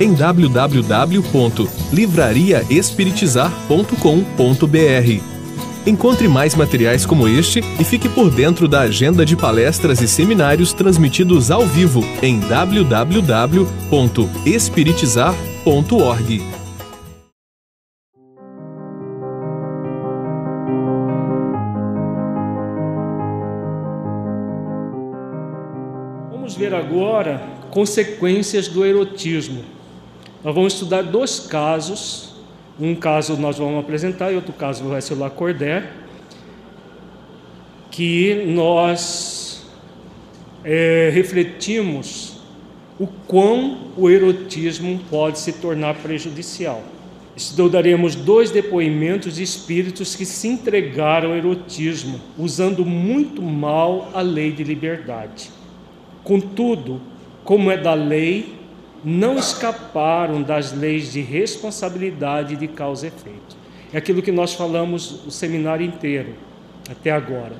em www.livrariaespiritizar.com.br. Encontre mais materiais como este e fique por dentro da agenda de palestras e seminários transmitidos ao vivo em www.espiritizar.org. Vamos ver agora consequências do erotismo. Nós vamos estudar dois casos. Um caso nós vamos apresentar e outro caso vai ser o Lacordaire, que nós é, refletimos o quão o erotismo pode se tornar prejudicial. Estudaremos dois depoimentos de espíritos que se entregaram ao erotismo, usando muito mal a lei de liberdade. Contudo, como é da lei, não escaparam das leis de responsabilidade de causa e efeito. É aquilo que nós falamos o seminário inteiro até agora.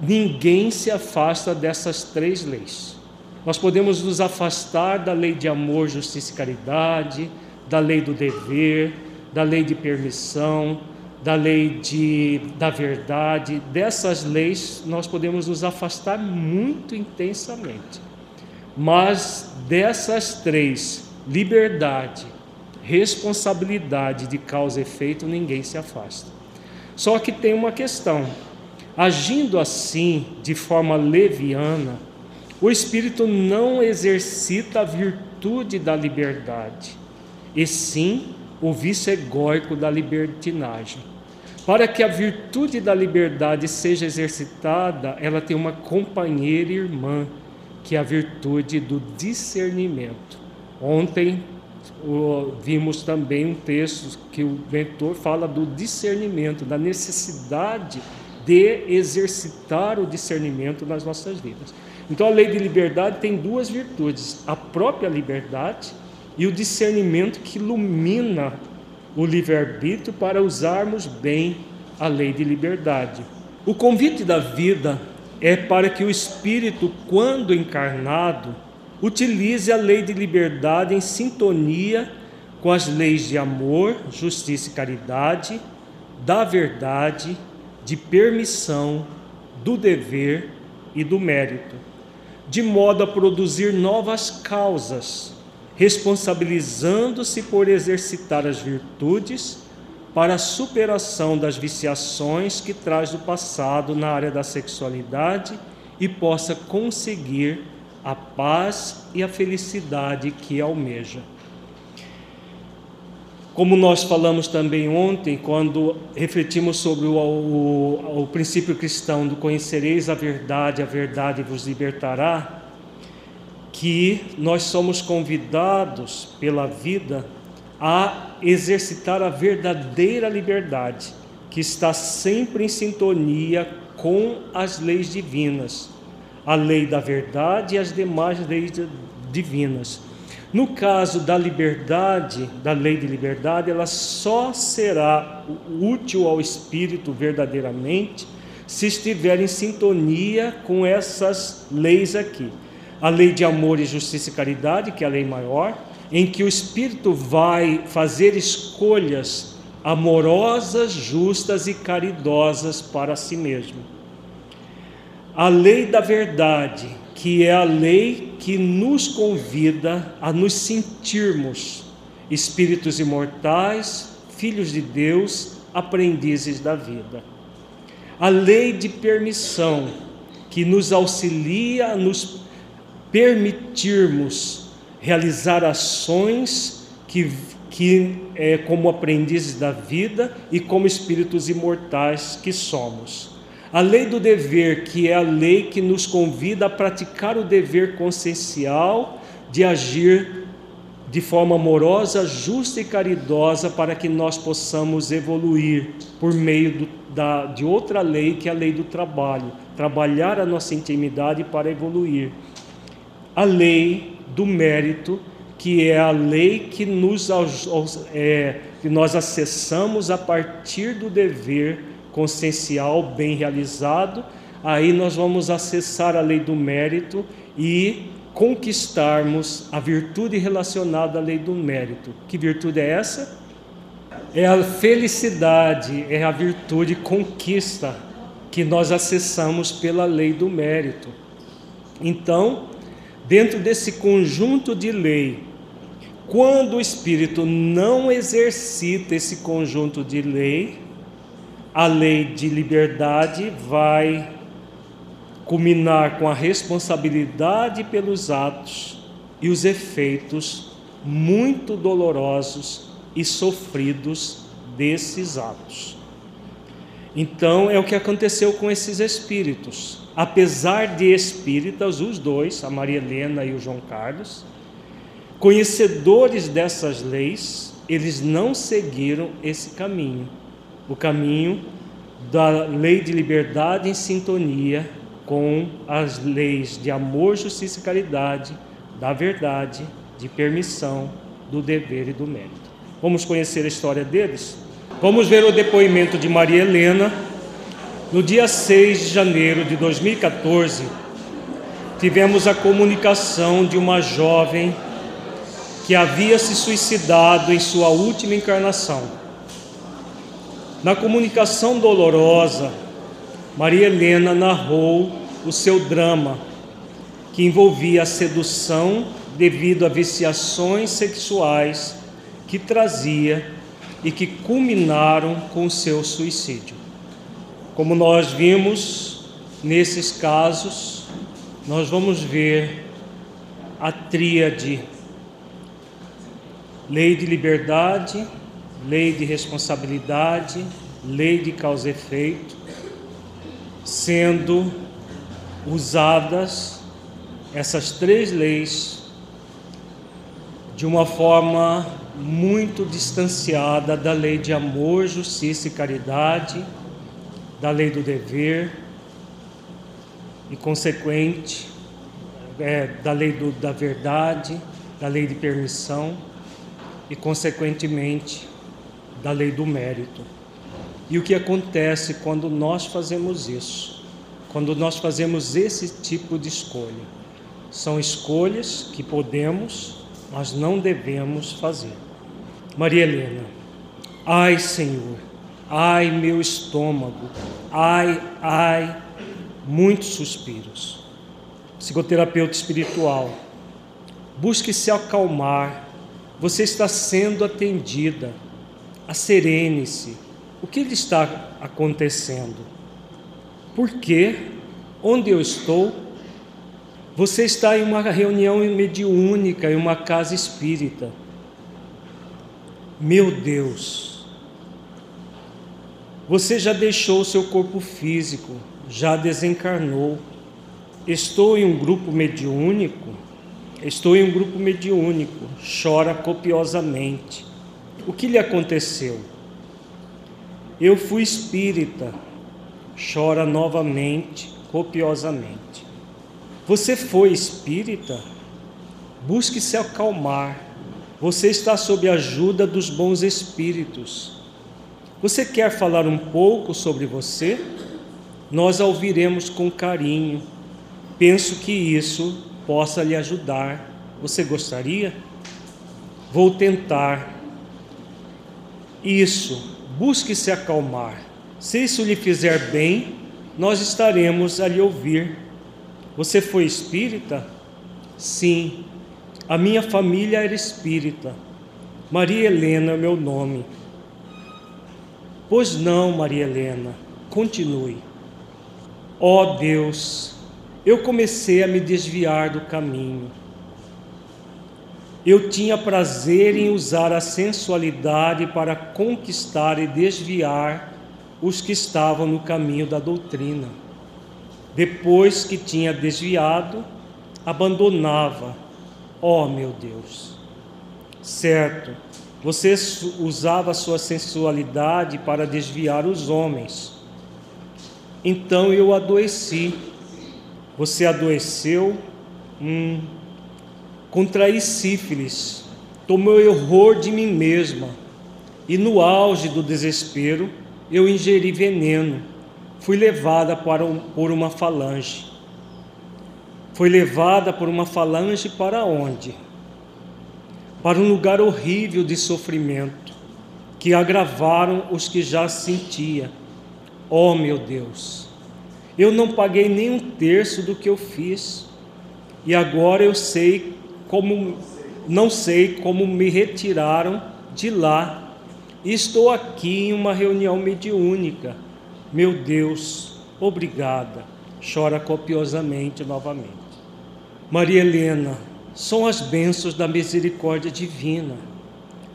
Ninguém se afasta dessas três leis. Nós podemos nos afastar da lei de amor, justiça e caridade, da lei do dever, da lei de permissão, da lei de, da verdade. Dessas leis nós podemos nos afastar muito intensamente. Mas dessas três, liberdade, responsabilidade de causa e efeito, ninguém se afasta. Só que tem uma questão: agindo assim, de forma leviana, o espírito não exercita a virtude da liberdade, e sim o vício egóico da libertinagem. Para que a virtude da liberdade seja exercitada, ela tem uma companheira irmã, que é a virtude do discernimento. Ontem vimos também um texto que o mentor fala do discernimento, da necessidade de exercitar o discernimento nas nossas vidas. Então a lei de liberdade tem duas virtudes: a própria liberdade e o discernimento que ilumina o livre-arbítrio para usarmos bem a lei de liberdade. O convite da vida é para que o espírito, quando encarnado, utilize a lei de liberdade em sintonia com as leis de amor, justiça e caridade, da verdade, de permissão, do dever e do mérito, de modo a produzir novas causas, responsabilizando-se por exercitar as virtudes para a superação das viciações que traz do passado na área da sexualidade e possa conseguir a paz e a felicidade que almeja. Como nós falamos também ontem, quando refletimos sobre o, o, o princípio cristão do conhecereis a verdade, a verdade vos libertará, que nós somos convidados pela vida a exercitar a verdadeira liberdade, que está sempre em sintonia com as leis divinas, a lei da verdade e as demais leis divinas. No caso da liberdade, da lei de liberdade, ela só será útil ao espírito verdadeiramente se estiver em sintonia com essas leis aqui. A lei de amor e justiça e caridade, que é a lei maior, em que o espírito vai fazer escolhas amorosas, justas e caridosas para si mesmo. A lei da verdade, que é a lei que nos convida a nos sentirmos espíritos imortais, filhos de Deus, aprendizes da vida. A lei de permissão, que nos auxilia a nos permitirmos realizar ações que, que é, como aprendizes da vida e como espíritos imortais que somos. A lei do dever, que é a lei que nos convida a praticar o dever consciencial de agir de forma amorosa, justa e caridosa para que nós possamos evoluir por meio do, da, de outra lei que é a lei do trabalho, trabalhar a nossa intimidade para evoluir. A lei do mérito, que é a lei que, nos, é, que nós acessamos a partir do dever consciencial bem realizado, aí nós vamos acessar a lei do mérito e conquistarmos a virtude relacionada à lei do mérito. Que virtude é essa? É a felicidade, é a virtude conquista que nós acessamos pela lei do mérito. Então, dentro desse conjunto de lei, quando o espírito não exercita esse conjunto de lei, a lei de liberdade vai culminar com a responsabilidade pelos atos e os efeitos muito dolorosos e sofridos desses atos. Então é o que aconteceu com esses espíritos. Apesar de espíritas, os dois, a Maria Helena e o João Carlos, conhecedores dessas leis, eles não seguiram esse caminho, o caminho da lei de liberdade em sintonia com as leis de amor, justiça e caridade, da verdade, de permissão, do dever e do mérito. Vamos conhecer a história deles? Vamos ver o depoimento de Maria Helena. No dia 6 de janeiro de 2014, tivemos a comunicação de uma jovem que havia se suicidado em sua última encarnação. Na comunicação dolorosa, Maria Helena narrou o seu drama, que envolvia a sedução devido a viciações sexuais que trazia e que culminaram com o seu suicídio. Como nós vimos nesses casos, nós vamos ver a tríade. Lei de liberdade, lei de responsabilidade, lei de causa e efeito sendo usadas essas três leis de uma forma muito distanciada da lei de amor, justiça e caridade, da lei do dever e consequente é, da lei do, da verdade, da lei de permissão e consequentemente da lei do mérito. E o que acontece quando nós fazemos isso? Quando nós fazemos esse tipo de escolha? São escolhas que podemos, mas não devemos fazer. Maria Helena, ai Senhor, ai meu estômago, ai, ai, muitos suspiros. Psicoterapeuta espiritual, busque se acalmar, você está sendo atendida, acerene-se o que está acontecendo? Por quê? Onde eu estou? Você está em uma reunião mediúnica, em uma casa espírita. Meu Deus, você já deixou o seu corpo físico, já desencarnou. Estou em um grupo mediúnico, estou em um grupo mediúnico, chora copiosamente. O que lhe aconteceu? Eu fui espírita, chora novamente, copiosamente. Você foi espírita? Busque se acalmar. Você está sob a ajuda dos bons espíritos. Você quer falar um pouco sobre você? Nós a ouviremos com carinho. Penso que isso possa lhe ajudar. Você gostaria? Vou tentar. Isso busque se acalmar. Se isso lhe fizer bem, nós estaremos a lhe ouvir. Você foi espírita? Sim, a minha família era espírita. Maria Helena é meu nome. Pois não, Maria Helena, continue. Ó oh Deus, eu comecei a me desviar do caminho eu tinha prazer em usar a sensualidade para conquistar e desviar os que estavam no caminho da doutrina. Depois que tinha desviado, abandonava. Ó oh, meu Deus! Certo, você usava sua sensualidade para desviar os homens. Então eu adoeci. Você adoeceu, hum, contraí sífilis, tomei horror de mim mesma, e no auge do desespero eu ingeri veneno. Fui levada para um, por uma falange. Foi levada por uma falange para onde? Para um lugar horrível de sofrimento, que agravaram os que já sentia. Oh meu Deus, eu não paguei nem um terço do que eu fiz, e agora eu sei como, não sei como me retiraram de lá Estou aqui em uma reunião mediúnica. Meu Deus, obrigada. Chora copiosamente novamente. Maria Helena, são as bênçãos da misericórdia divina.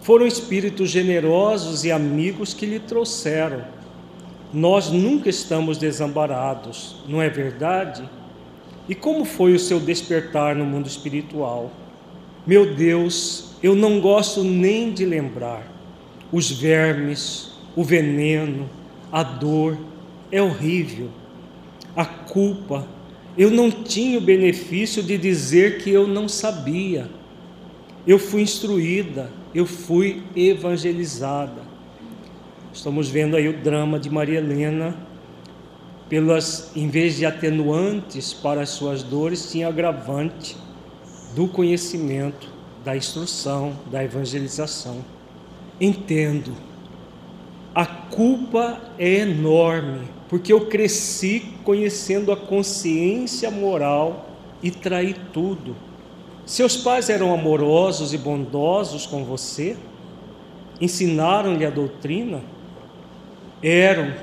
Foram espíritos generosos e amigos que lhe trouxeram. Nós nunca estamos desamparados, não é verdade? E como foi o seu despertar no mundo espiritual? Meu Deus, eu não gosto nem de lembrar os vermes, o veneno, a dor, é horrível. A culpa, eu não tinha o benefício de dizer que eu não sabia. Eu fui instruída, eu fui evangelizada. Estamos vendo aí o drama de Maria Helena, pelas, em vez de atenuantes para as suas dores, tinha agravante do conhecimento, da instrução, da evangelização. Entendo. A culpa é enorme, porque eu cresci conhecendo a consciência moral e traí tudo. Seus pais eram amorosos e bondosos com você? Ensinaram-lhe a doutrina? Eram,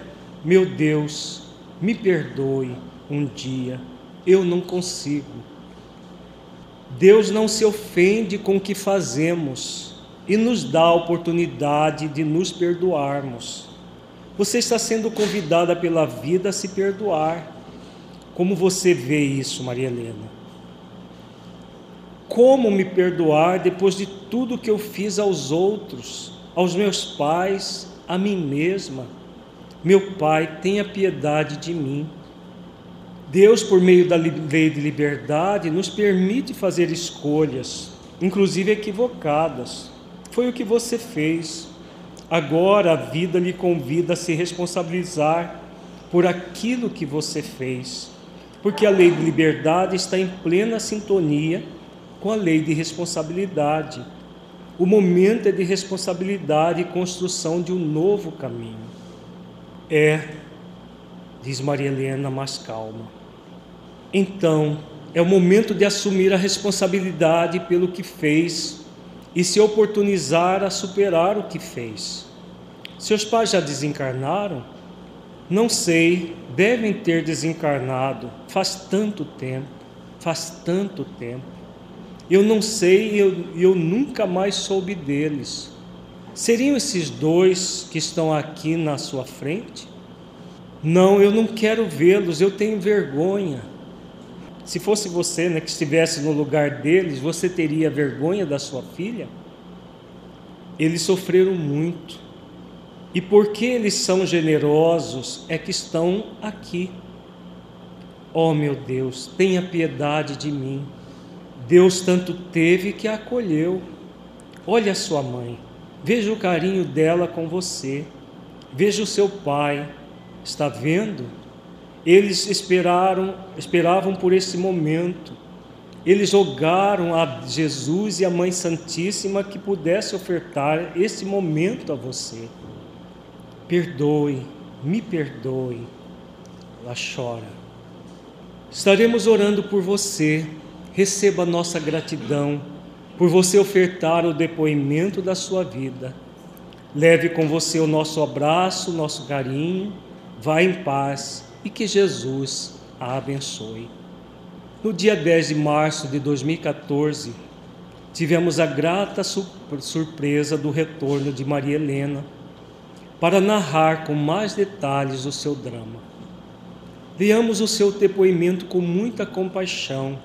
meu Deus, me perdoe um dia, eu não consigo. Deus não se ofende com o que fazemos e nos dá a oportunidade de nos perdoarmos. Você está sendo convidada pela vida a se perdoar. Como você vê isso, Maria Helena? Como me perdoar depois de tudo que eu fiz aos outros, aos meus pais, a mim mesma? Meu Pai, tenha piedade de mim. Deus, por meio da lei de liberdade, nos permite fazer escolhas, inclusive equivocadas. Foi o que você fez. Agora a vida lhe convida a se responsabilizar por aquilo que você fez, porque a lei de liberdade está em plena sintonia com a lei de responsabilidade. O momento é de responsabilidade e construção de um novo caminho. É, diz Maria Helena mais calma. Então, é o momento de assumir a responsabilidade pelo que fez e se oportunizar a superar o que fez. Seus pais já desencarnaram? Não sei, devem ter desencarnado faz tanto tempo, faz tanto tempo. Eu não sei e eu, eu nunca mais soube deles. Seriam esses dois que estão aqui na sua frente? Não, eu não quero vê-los, eu tenho vergonha. Se fosse você né, que estivesse no lugar deles, você teria vergonha da sua filha? Eles sofreram muito. E porque eles são generosos é que estão aqui. Oh meu Deus, tenha piedade de mim. Deus tanto teve que a acolheu. Olha a sua mãe, veja o carinho dela com você. Veja o seu pai. Está vendo? Eles esperaram, esperavam por esse momento. Eles rogaram a Jesus e a Mãe Santíssima que pudesse ofertar esse momento a você. Perdoe, me perdoe. Ela chora. Estaremos orando por você. Receba nossa gratidão por você ofertar o depoimento da sua vida. Leve com você o nosso abraço, nosso carinho. Vá em paz e que Jesus a abençoe. No dia 10 de março de 2014, tivemos a grata surpresa do retorno de Maria Helena para narrar com mais detalhes o seu drama. Leamos o seu depoimento com muita compaixão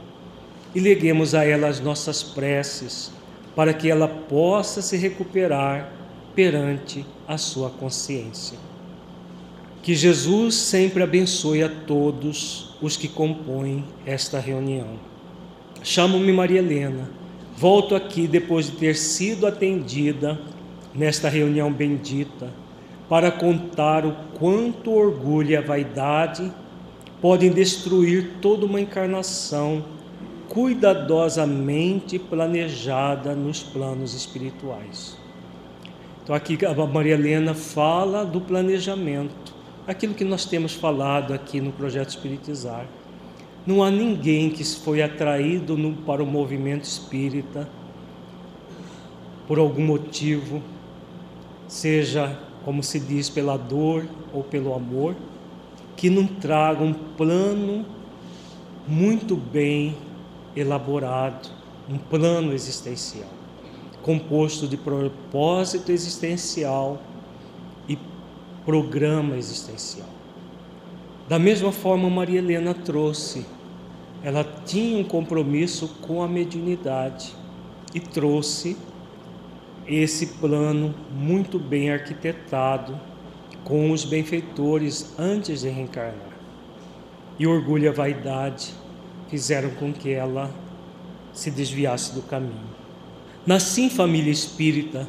e leguemos a ela as nossas preces para que ela possa se recuperar perante a sua consciência. Que Jesus sempre abençoe a todos os que compõem esta reunião. Chamo-me Maria Helena. Volto aqui depois de ter sido atendida nesta reunião bendita para contar o quanto orgulho e a vaidade podem destruir toda uma encarnação cuidadosamente planejada nos planos espirituais. Então aqui a Maria Helena fala do planejamento, aquilo que nós temos falado aqui no projeto Espiritizar. Não há ninguém que foi atraído no, para o movimento espírita por algum motivo, seja como se diz pela dor ou pelo amor, que não traga um plano muito bem elaborado, um plano existencial composto de propósito existencial programa existencial. Da mesma forma, Maria Helena trouxe, ela tinha um compromisso com a mediunidade e trouxe esse plano muito bem arquitetado com os benfeitores antes de reencarnar. E orgulho e a vaidade fizeram com que ela se desviasse do caminho. Nasci em família espírita,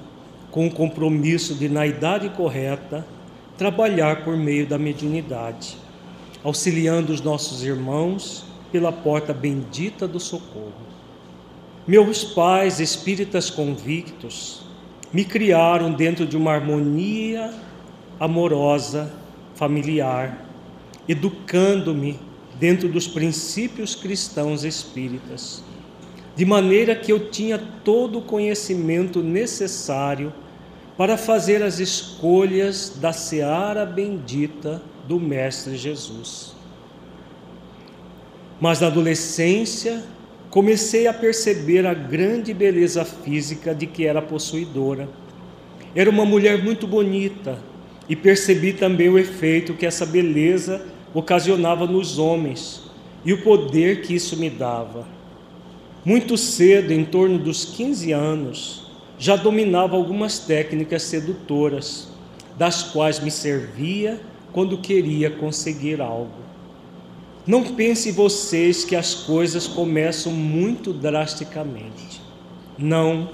com o compromisso de, na idade correta, trabalhar por meio da mediunidade, auxiliando os nossos irmãos pela porta bendita do socorro. Meus pais, espíritas convictos, me criaram dentro de uma harmonia amorosa, familiar, educando-me dentro dos princípios cristãos espíritas de maneira que eu tinha todo o conhecimento necessário para fazer as escolhas da seara bendita do Mestre Jesus. Mas na adolescência comecei a perceber a grande beleza física de que era possuidora. Era uma mulher muito bonita e percebi também o efeito que essa beleza ocasionava nos homens e o poder que isso me dava. Muito cedo, em torno dos 15 anos, já dominava algumas técnicas sedutoras, das quais me servia quando queria conseguir algo. Não pense vocês que as coisas começam muito drasticamente. Não.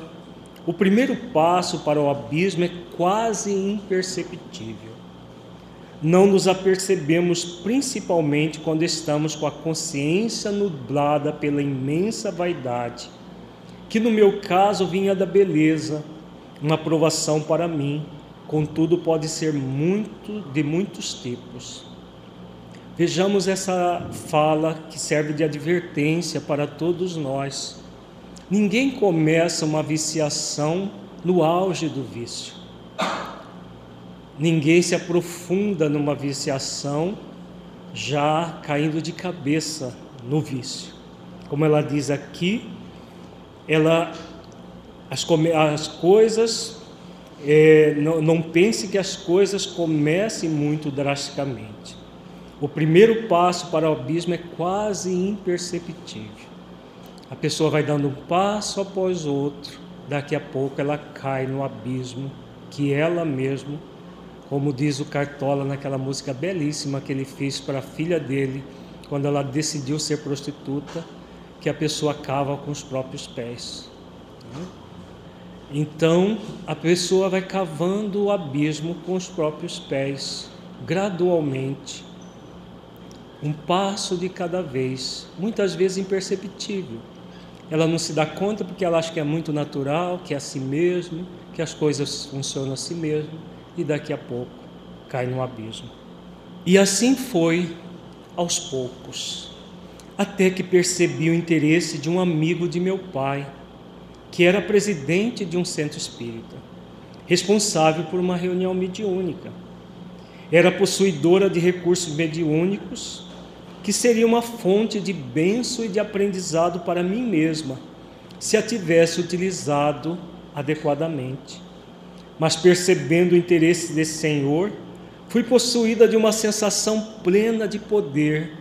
O primeiro passo para o abismo é quase imperceptível não nos apercebemos principalmente quando estamos com a consciência nublada pela imensa vaidade, que no meu caso vinha da beleza, uma aprovação para mim, contudo pode ser muito de muitos tipos. Vejamos essa fala que serve de advertência para todos nós. Ninguém começa uma viciação no auge do vício. Ninguém se aprofunda numa viciação já caindo de cabeça no vício. Como ela diz aqui, ela as, as coisas é, não, não pense que as coisas comecem muito drasticamente. O primeiro passo para o abismo é quase imperceptível. A pessoa vai dando um passo após outro, daqui a pouco ela cai no abismo que ela mesma como diz o Cartola naquela música belíssima que ele fez para a filha dele, quando ela decidiu ser prostituta, que a pessoa cava com os próprios pés. Então, a pessoa vai cavando o abismo com os próprios pés, gradualmente, um passo de cada vez, muitas vezes imperceptível. Ela não se dá conta porque ela acha que é muito natural, que é assim mesmo, que as coisas funcionam assim mesmo e daqui a pouco cai no abismo. E assim foi aos poucos, até que percebi o interesse de um amigo de meu pai, que era presidente de um centro espírita, responsável por uma reunião mediúnica. Era possuidora de recursos mediúnicos, que seria uma fonte de benção e de aprendizado para mim mesma, se a tivesse utilizado adequadamente mas percebendo o interesse desse Senhor, fui possuída de uma sensação plena de poder,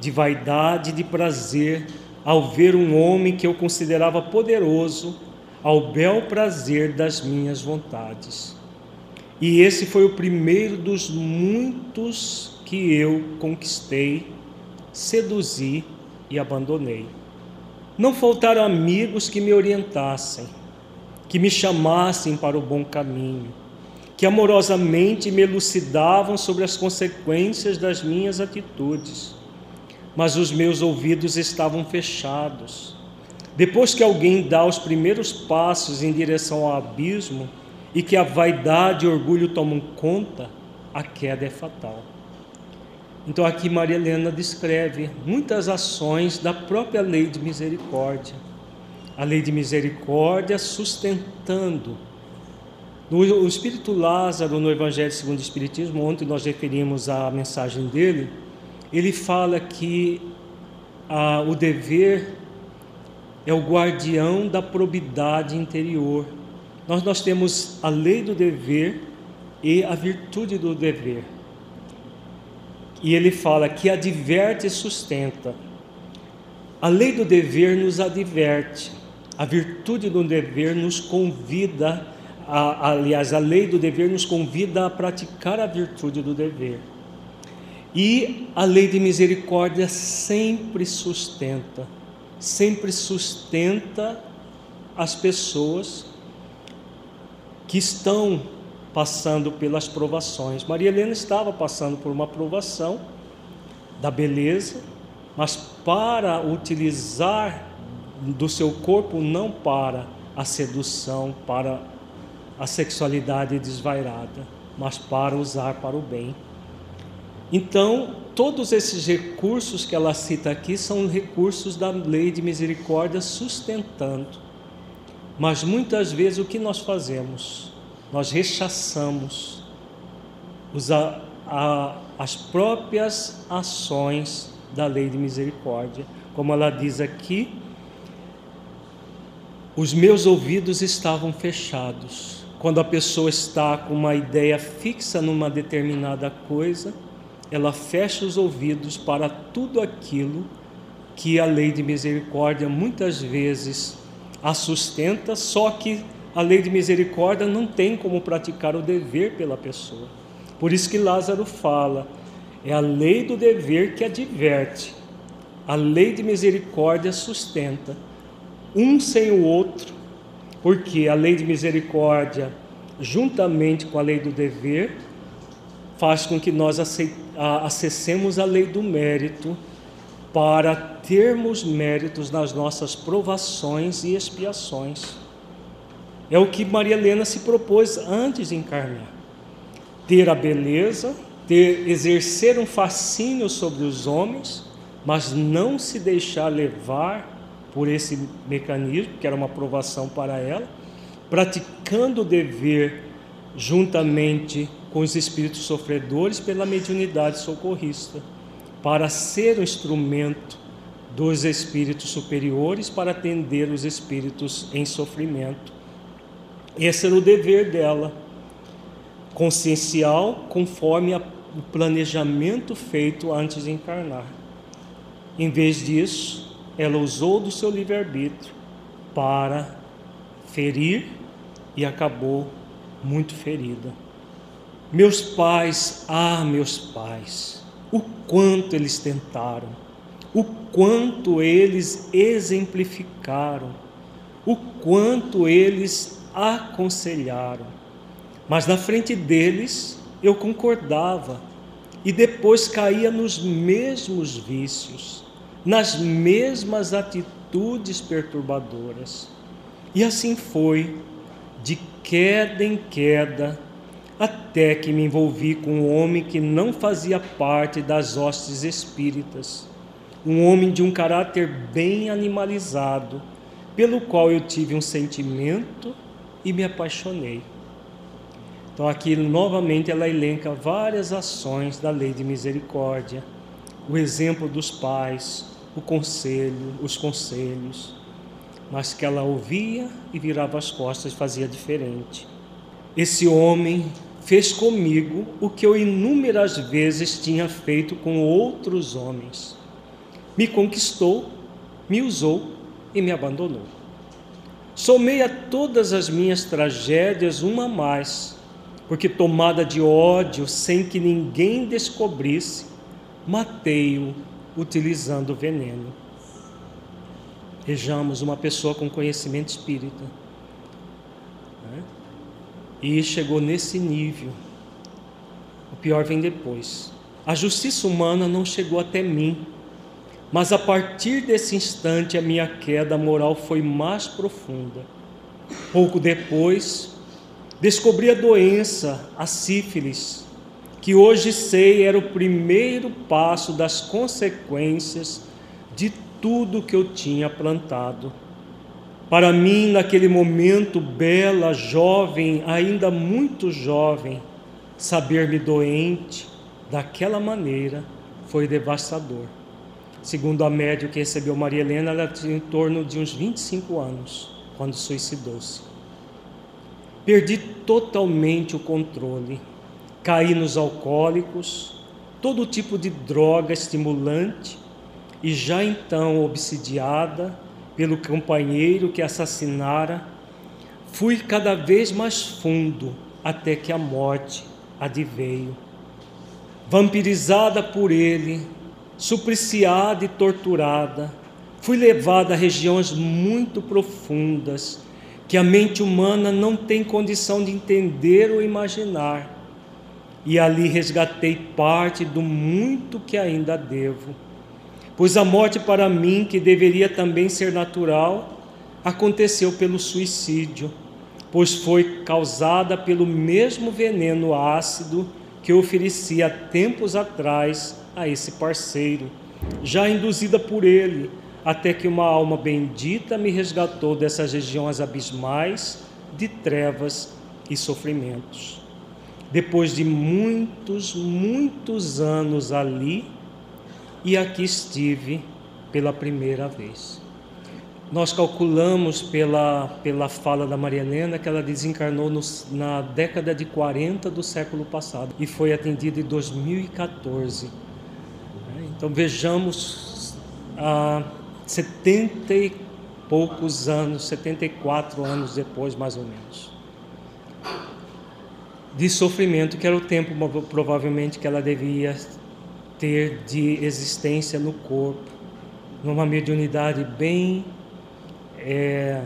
de vaidade, de prazer, ao ver um homem que eu considerava poderoso ao bel prazer das minhas vontades. E esse foi o primeiro dos muitos que eu conquistei, seduzi e abandonei. Não faltaram amigos que me orientassem, que me chamassem para o bom caminho, que amorosamente me elucidavam sobre as consequências das minhas atitudes. Mas os meus ouvidos estavam fechados. Depois que alguém dá os primeiros passos em direção ao abismo e que a vaidade e orgulho tomam conta, a queda é fatal. Então aqui Maria Helena descreve muitas ações da própria lei de misericórdia. A lei de misericórdia sustentando. O Espírito Lázaro, no Evangelho segundo o Espiritismo, ontem nós referimos a mensagem dele, ele fala que ah, o dever é o guardião da probidade interior. Nós, nós temos a lei do dever e a virtude do dever. E ele fala que adverte e sustenta. A lei do dever nos adverte, a virtude do dever nos convida, a, aliás, a lei do dever nos convida a praticar a virtude do dever. E a lei de misericórdia sempre sustenta, sempre sustenta as pessoas que estão passando pelas provações. Maria Helena estava passando por uma provação da beleza, mas para utilizar do seu corpo não para a sedução, para a sexualidade desvairada, mas para usar para o bem. Então, todos esses recursos que ela cita aqui são recursos da lei de misericórdia sustentando. Mas muitas vezes o que nós fazemos? nós rechaçamos os, a, a, as próprias ações da lei de misericórdia. Como ela diz aqui, os meus ouvidos estavam fechados. Quando a pessoa está com uma ideia fixa numa determinada coisa, ela fecha os ouvidos para tudo aquilo que a lei de misericórdia muitas vezes a sustenta, só que a lei de misericórdia não tem como praticar o dever pela pessoa. Por isso que Lázaro fala, é a lei do dever que adverte, a lei de misericórdia sustenta, um sem o outro, porque a lei de misericórdia, juntamente com a lei do dever, faz com que nós acessemos a lei do mérito para termos méritos nas nossas provações e expiações. É o que Maria Helena se propôs antes de encarnar. Ter a beleza, ter, exercer um fascínio sobre os homens, mas não se deixar levar por esse mecanismo, que era uma aprovação para ela, praticando o dever juntamente com os espíritos sofredores pela mediunidade socorrista, para ser o instrumento dos espíritos superiores para atender os espíritos em sofrimento esse era o dever dela, consciencial, conforme o planejamento feito antes de encarnar. Em vez disso, ela usou do seu livre-arbítrio para ferir e acabou muito ferida. Meus pais, ah, meus pais, o quanto eles tentaram, o quanto eles exemplificaram, o quanto eles aconselharam. Mas na frente deles eu concordava e depois caía nos mesmos vícios, nas mesmas atitudes perturbadoras. E assim foi, de queda em queda, até que me envolvi com um homem que não fazia parte das hostes espíritas, um homem de um caráter bem animalizado, pelo qual eu tive um sentimento e me apaixonei. Então, aqui novamente ela elenca várias ações da lei de misericórdia, o exemplo dos pais, o conselho, os conselhos, mas que ela ouvia e virava as costas e fazia diferente. Esse homem fez comigo o que eu inúmeras vezes tinha feito com outros homens. Me conquistou, me usou e me abandonou. Somei a todas as minhas tragédias uma a mais, porque tomada de ódio, sem que ninguém descobrisse, matei-o utilizando veneno. Vejamos uma pessoa com conhecimento espírita. E chegou nesse nível. O pior vem depois. A justiça humana não chegou até mim, mas a partir desse instante a minha queda moral foi mais profunda. Pouco depois, descobri a doença, a sífilis, que hoje sei era o primeiro passo das consequências de tudo que eu tinha plantado. Para mim, naquele momento, bela, jovem, ainda muito jovem, saber-me doente daquela maneira foi devastador. Segundo a médica que recebeu Maria Helena, ela tinha em torno de uns 25 anos quando suicidou-se. Perdi totalmente o controle, caí nos alcoólicos, todo tipo de droga estimulante e já então obsidiada pelo companheiro que assassinara, fui cada vez mais fundo até que a morte adveio. Vampirizada por ele, supliciada e torturada, fui levada a regiões muito profundas que a mente humana não tem condição de entender ou imaginar. E ali resgatei parte do muito que ainda devo Pois a morte para mim, que deveria também ser natural, aconteceu pelo suicídio, pois foi causada pelo mesmo veneno ácido que eu oferecia tempos atrás a esse parceiro, já induzida por ele, até que uma alma bendita me resgatou dessas regiões abismais de trevas e sofrimentos. Depois de muitos, muitos anos ali, e aqui estive pela primeira vez. Nós calculamos pela, pela fala da Maria Helena que ela desencarnou no, na década de 40 do século passado e foi atendida em 2014. Então vejamos, há 70 e poucos anos, 74 anos depois, mais ou menos, de sofrimento, que era o tempo provavelmente que ela devia ter de existência no corpo, numa mediunidade bem é,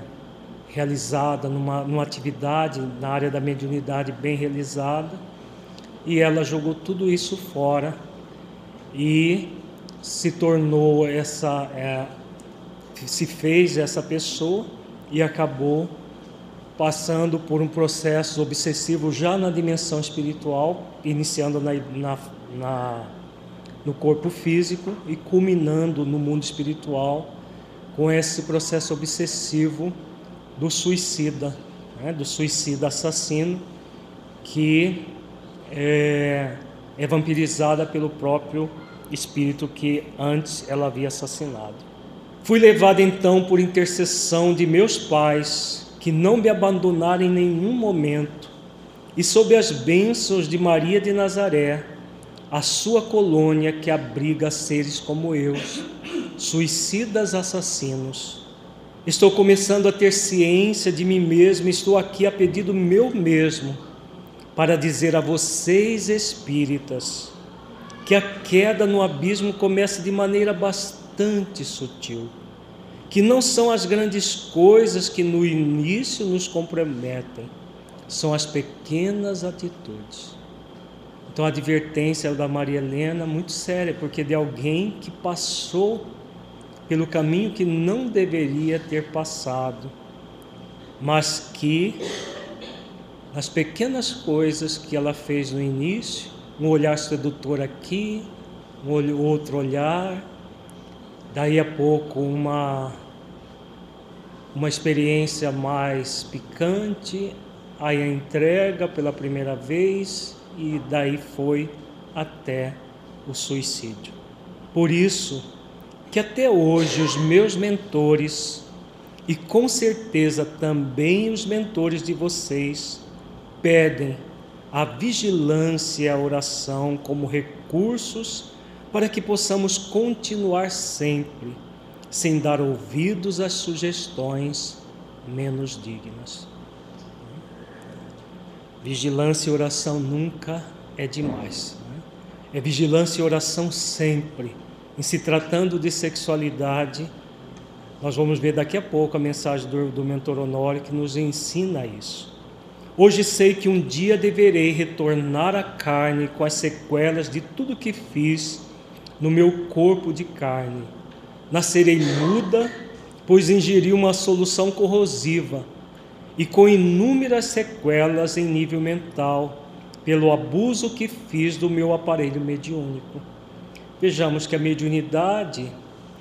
realizada, numa, numa atividade na área da mediunidade bem realizada, e ela jogou tudo isso fora e se tornou essa, é, se fez essa pessoa e acabou passando por um processo obsessivo já na dimensão espiritual, iniciando na, na, na no corpo físico e culminando no mundo espiritual com esse processo obsessivo do suicida, né, do suicida assassino que é, é vampirizada pelo próprio espírito que antes ela havia assassinado. Fui levada então por intercessão de meus pais, que não me abandonaram em nenhum momento, e sob as bênçãos de Maria de Nazaré, a sua colônia que abriga seres como eu, suicidas assassinos. Estou começando a ter ciência de mim mesmo, estou aqui a pedido meu mesmo, para dizer a vocês espíritas que a queda no abismo começa de maneira bastante sutil, que não são as grandes coisas que no início nos comprometem, são as pequenas atitudes. Então a advertência da Maria Helena muito séria, porque de alguém que passou pelo caminho que não deveria ter passado, mas que as pequenas coisas que ela fez no início, um olhar sedutor aqui, um outro olhar, daí a pouco uma uma experiência mais picante, aí a entrega pela primeira vez, e daí foi até o suicídio. Por isso que até hoje os meus mentores e com certeza também os mentores de vocês pedem a vigilância e a oração como recursos para que possamos continuar sempre sem dar ouvidos às sugestões menos dignas. Vigilância e oração nunca é demais. Né? É vigilância e oração sempre. Em se tratando de sexualidade, nós vamos ver daqui a pouco a mensagem do, do mentor Honório que nos ensina isso. Hoje sei que um dia deverei retornar à carne com as sequelas de tudo que fiz no meu corpo de carne. Nascerei muda, pois ingeri uma solução corrosiva e com inúmeras sequelas em nível mental, pelo abuso que fiz do meu aparelho mediúnico. Vejamos que a mediunidade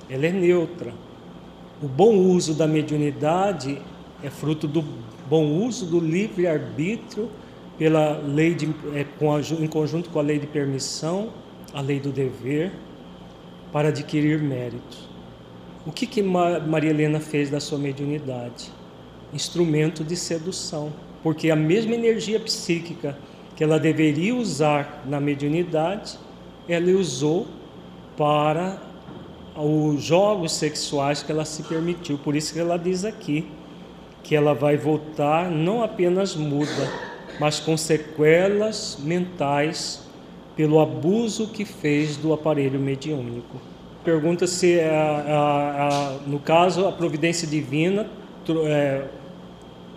ela é neutra. O bom uso da mediunidade é fruto do bom uso do livre-arbítrio pela lei de, é, com a, em conjunto com a lei de permissão, a lei do dever, para adquirir méritos. O que, que Maria Helena fez da sua mediunidade? Instrumento de sedução, porque a mesma energia psíquica que ela deveria usar na mediunidade, ela usou para os jogos sexuais que ela se permitiu. Por isso que ela diz aqui que ela vai voltar não apenas muda, mas com sequelas mentais pelo abuso que fez do aparelho mediúnico. Pergunta se, a, a, a, no caso, a providência divina é,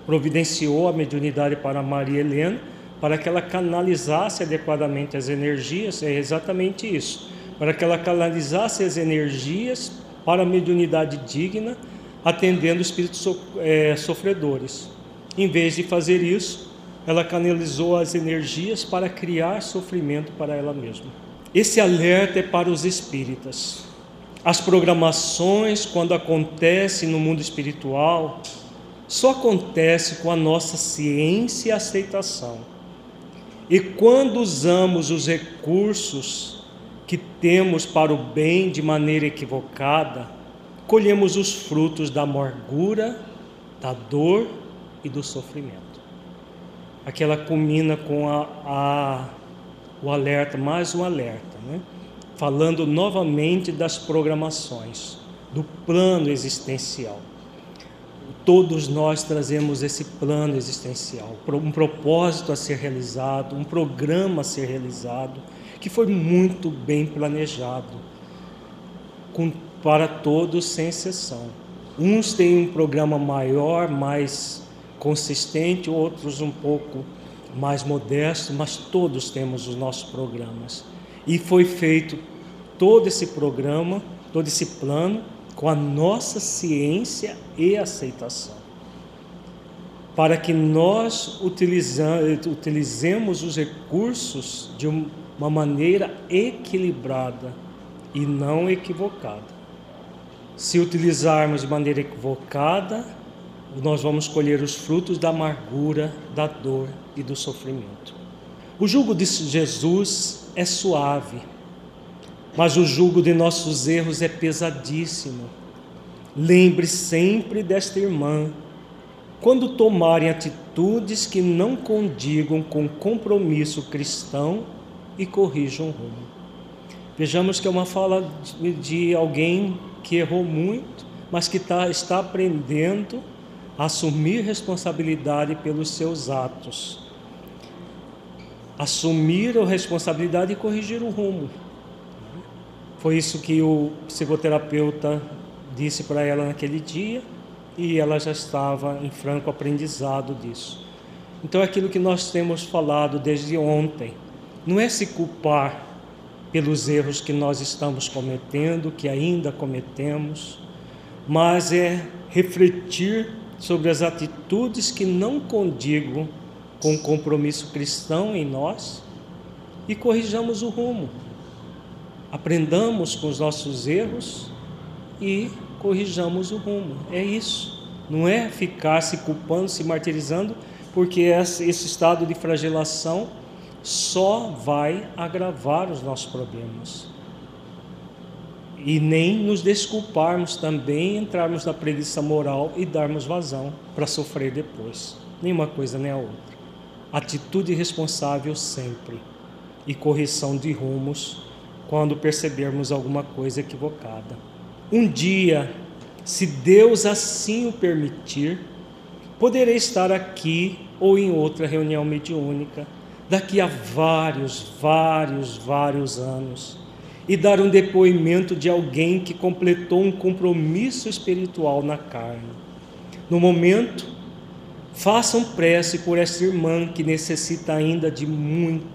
providenciou a mediunidade para Maria Helena para que ela canalizasse adequadamente as energias, é exatamente isso, para que ela canalizasse as energias para a mediunidade digna atendendo espíritos é, sofredores. Em vez de fazer isso, ela canalizou as energias para criar sofrimento para ela mesma. Esse alerta é para os espíritas. As programações, quando acontecem no mundo espiritual, só acontece com a nossa ciência e aceitação. E quando usamos os recursos que temos para o bem de maneira equivocada, colhemos os frutos da amargura, da dor e do sofrimento. Aqui ela culmina com a, a, o alerta, mais um alerta, né? falando novamente das programações, do plano existencial. Todos nós trazemos esse plano existencial, um propósito a ser realizado, um programa a ser realizado, que foi muito bem planejado, com para todos sem exceção. Uns têm um programa maior, mais consistente, outros um pouco mais modesto, mas todos temos os nossos programas. E foi feito todo esse programa, todo esse plano com a nossa ciência e aceitação. Para que nós utilizemos os recursos de uma maneira equilibrada e não equivocada. Se utilizarmos de maneira equivocada, nós vamos colher os frutos da amargura, da dor e do sofrimento. O jugo de Jesus é suave, mas o jugo de nossos erros é pesadíssimo. Lembre sempre desta irmã quando tomarem atitudes que não condigam com compromisso cristão e corrijam o rumo. Vejamos que é uma fala de, alguém que errou muito, mas que tá, está aprendendo a assumir responsabilidade pelos seus atos. Assumir a responsabilidade e corrigir o rumo. Foi isso que o psicoterapeuta disse para ela naquele dia e ela já estava em franco aprendizado disso. Então, é aquilo que nós temos falado desde ontem não é se culpar pelos erros que nós estamos cometendo, que ainda cometemos, mas é refletir sobre as atitudes que não condigam com o compromisso cristão em nós e corrijamos o rumo. Aprendamos com os nossos erros e corrijamos o rumo. É isso. Não é ficar se culpando, se martirizando, porque esse estado de flagelação só vai agravar os nossos problemas. E nem nos desculparmos também, entrarmos na preguiça moral e darmos vazão para sofrer depois. Nem uma coisa nem a outra. Atitude responsável sempre e correção de rumos quando percebermos alguma coisa equivocada. Um dia, se Deus assim o permitir, poderei estar aqui ou em outra reunião mediúnica daqui a vários, vários, vários anos e dar um depoimento de alguém que completou um compromisso espiritual na carne. No momento, façam prece por esta irmã que necessita ainda de muito,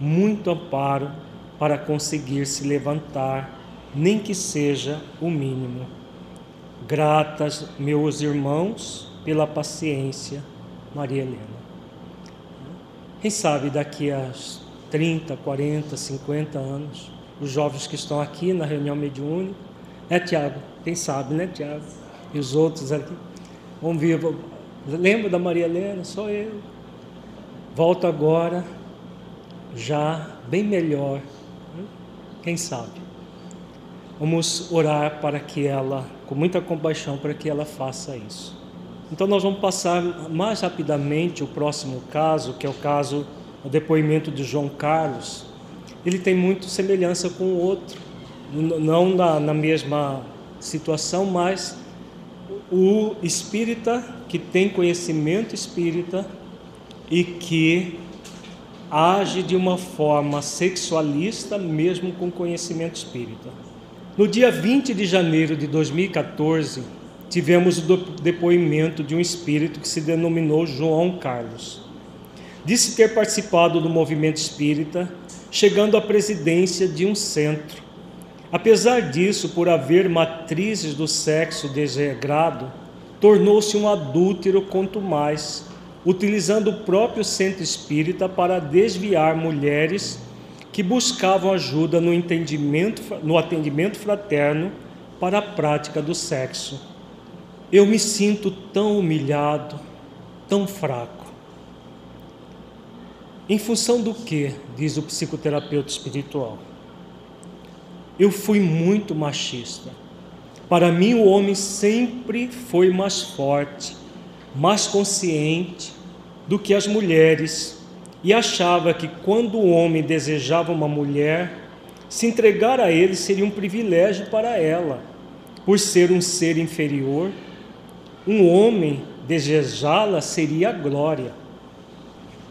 muito amparo para conseguir se levantar, nem que seja o mínimo. Gratas, meus irmãos, pela paciência, Maria Helena. Quem sabe daqui a 30, 40, 50 anos, os jovens que estão aqui na reunião mediúnica, é Tiago, quem sabe, né, Tiago? E os outros aqui. Vamos ver, lembra da Maria Helena? Sou eu. Volto agora, já bem melhor? Quem sabe. Vamos orar para que ela, com muita compaixão, para que ela faça isso. Então nós vamos passar mais rapidamente o próximo caso, que é o caso, o depoimento de João Carlos. Ele tem muito semelhança com o outro, não na, na mesma situação, mas o espírita que tem conhecimento espírita e que age de uma forma sexualista, mesmo com conhecimento espírita. No dia 20 de janeiro de 2014, tivemos o depoimento de um espírito que se denominou João Carlos. Disse ter participado do movimento espírita, chegando à presidência de um centro. Apesar disso, por haver matrizes do sexo desregrado, tornou-se um adúltero quanto mais, utilizando o próprio centro espírita para desviar mulheres que buscavam ajuda no, entendimento, no atendimento fraterno para a prática do sexo. Eu me sinto tão humilhado, tão fraco. Em função do que, diz o psicoterapeuta espiritual? Eu fui muito machista. Para mim, o homem sempre foi mais forte, mais consciente do que as mulheres e achava que quando o homem desejava uma mulher, se entregar a ele seria um privilégio para ela, por ser um ser inferior. Um homem desejá-la seria a glória.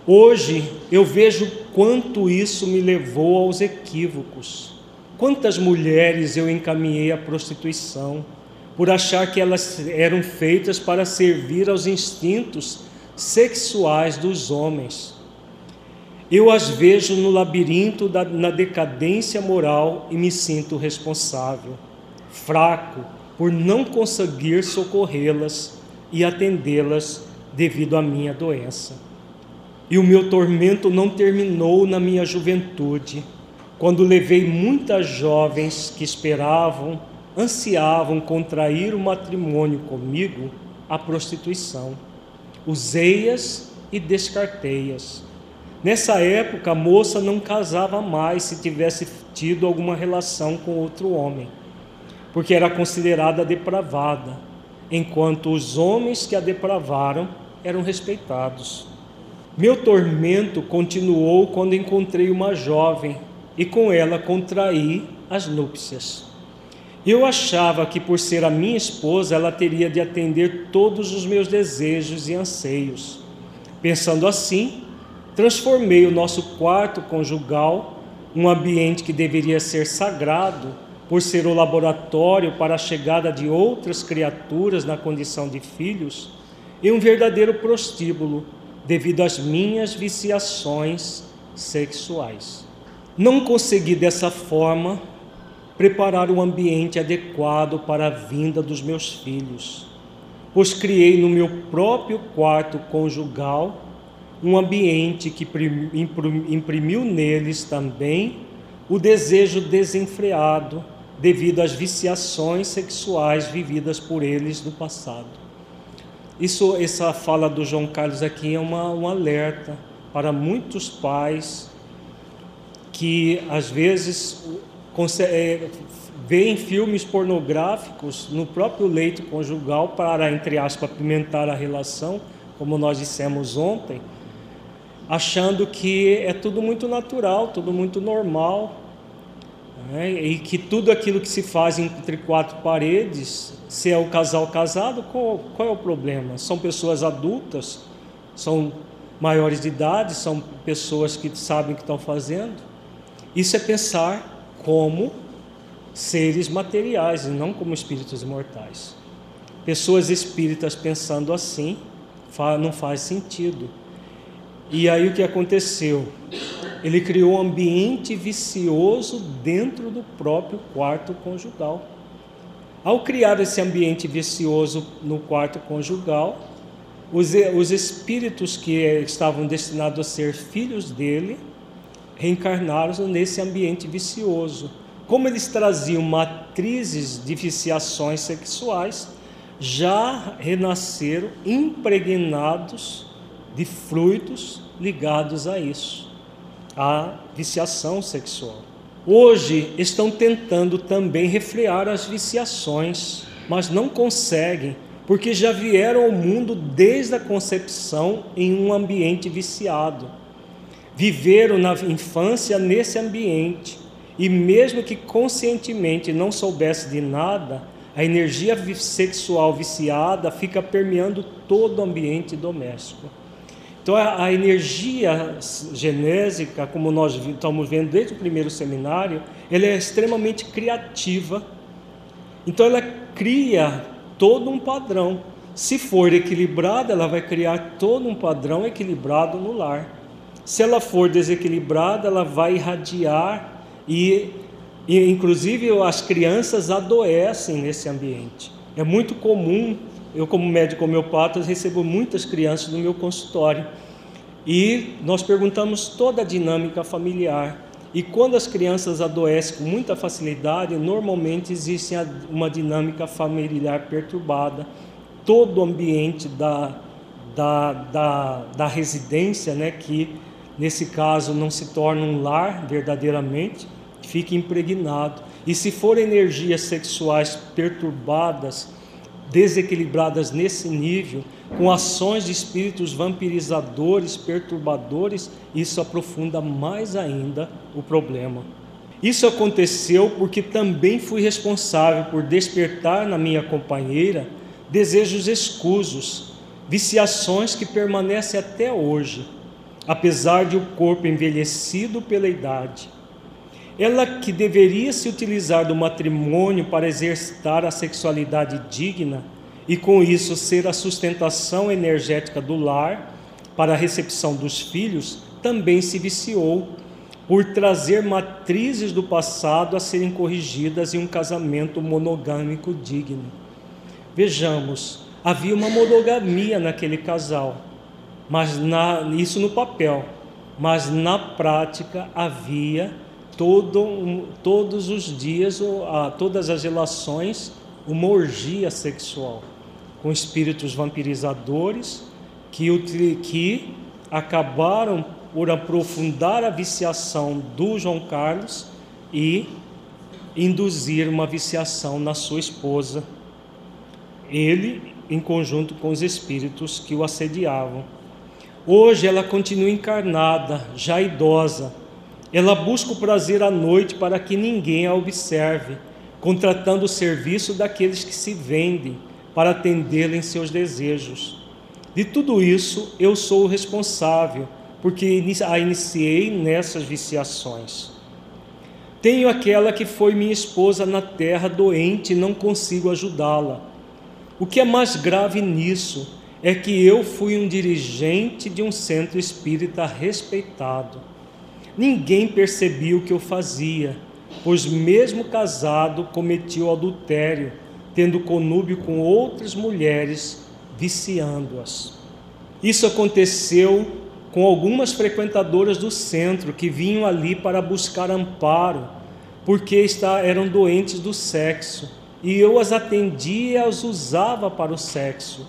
Hoje eu vejo quanto isso me levou aos equívocos. Quantas mulheres eu encaminhei à prostituição, por achar que elas eram feitas para servir aos instintos sexuais dos homens eu as vejo no labirinto da, na decadência moral e me sinto responsável, fraco por não conseguir socorrê-las e atendê-las devido à minha doença. E o meu tormento não terminou na minha juventude, quando levei muitas jovens que esperavam, ansiavam contrair o matrimônio comigo à prostituição. Usei-as e descartei-as Nessa época, a moça não casava mais se tivesse tido alguma relação com outro homem, porque era considerada depravada, enquanto os homens que a depravaram eram respeitados. Meu tormento continuou quando encontrei uma jovem e com ela contraí as núpcias. Eu achava que por ser a minha esposa ela teria de atender todos os meus desejos e anseios. Pensando assim, transformei o nosso quarto conjugal, um ambiente que deveria ser sagrado, por ser o laboratório para a chegada de outras criaturas na condição de filhos, em um verdadeiro prostíbulo, devido às minhas viciações sexuais. Não consegui dessa forma preparar um ambiente adequado para a vinda dos meus filhos, pois criei no meu próprio quarto conjugal um ambiente que imprimiu neles também o desejo desenfreado devido às viciações sexuais vividas por eles no passado. Isso, essa fala do João Carlos aqui é uma, um alerta para muitos pais que às vezes veem filmes pornográficos no próprio leito conjugal para, entre aspas, apimentar a relação, como nós dissemos ontem, achando que é tudo muito natural, tudo muito normal. Né? E que tudo aquilo que se faz entre quatro paredes, se é o casal casado, qual, qual é o problema? São pessoas adultas, são maiores de idade, são pessoas que sabem o que estão fazendo. Isso é pensar como seres materiais e não como espíritos imortais. Pessoas espíritas pensando assim não faz sentido. E aí o que aconteceu? Ele criou um ambiente vicioso dentro do próprio quarto conjugal. Ao criar esse ambiente vicioso no quarto conjugal, os, os espíritos que estavam destinados a ser filhos dele reencarnaram nesse ambiente vicioso. Como eles traziam matrizes de viciações sexuais, já renasceram impregnados de fluidos ligados a isso, a viciação sexual. Hoje estão tentando também refrear as viciações, mas não conseguem, porque já vieram ao mundo desde a concepção em um ambiente viciado. Viveram na infância nesse ambiente e, mesmo que conscientemente não soubesse de nada, a energia sexual viciada fica permeando todo o ambiente doméstico. Então, a, energia genésica, como nós estamos vendo desde o primeiro seminário, ela é extremamente criativa. Então, ela cria todo um padrão. Se for equilibrada, ela vai criar todo um padrão equilibrado no lar. Se ela for desequilibrada, ela vai irradiar e e, inclusive, as crianças adoecem nesse ambiente. É muito comum, eu, como médico homeopata, recebo muitas crianças no meu consultório. E nós perguntamos toda a dinâmica familiar. E quando as crianças adoecem com muita facilidade, normalmente existe uma dinâmica familiar perturbada. Todo o ambiente da, da, da, da residência, né, que nesse caso não se torna um lar verdadeiramente, fique impregnado. E se forem energias sexuais perturbadas, desequilibradas nesse nível, com ações de espíritos vampirizadores, perturbadores, isso aprofunda mais ainda o problema. Isso aconteceu porque também fui responsável por despertar na minha companheira desejos escusos, viciações que permanecem até hoje, apesar de o corpo envelhecido pela idade. Ela que deveria se utilizar do matrimônio para exercitar a sexualidade digna e com isso ser a sustentação energética do lar para a recepção dos filhos, também se viciou por trazer matrizes do passado a serem corrigidas em um casamento monogâmico digno. Vejamos, havia uma monogamia naquele casal, mas na, isso no papel, mas na prática havia todo, todos os dias, todas as relações, uma orgia sexual com espíritos vampirizadores que, que acabaram por aprofundar a viciação do João Carlos e induzir uma viciação na sua esposa. Ele, em conjunto com os espíritos que o assediavam. Hoje ela continua encarnada, já idosa, ela busca o prazer à noite para que ninguém a observe, contratando o serviço daqueles que se vendem para atendê-la em seus desejos. De tudo isso, eu sou o responsável, porque a iniciei nessas viciações. Tenho aquela que foi minha esposa na terra doente e não consigo ajudá-la. O que é mais grave nisso é que eu fui um dirigente de um centro espírita respeitado Ninguém percebia o que eu fazia, pois, mesmo casado, cometi o adultério, tendo conúbio com outras mulheres, viciando-as. Isso aconteceu com algumas frequentadoras do centro que vinham ali para buscar amparo, porque eram doentes do sexo, e eu as atendia e as usava para o sexo,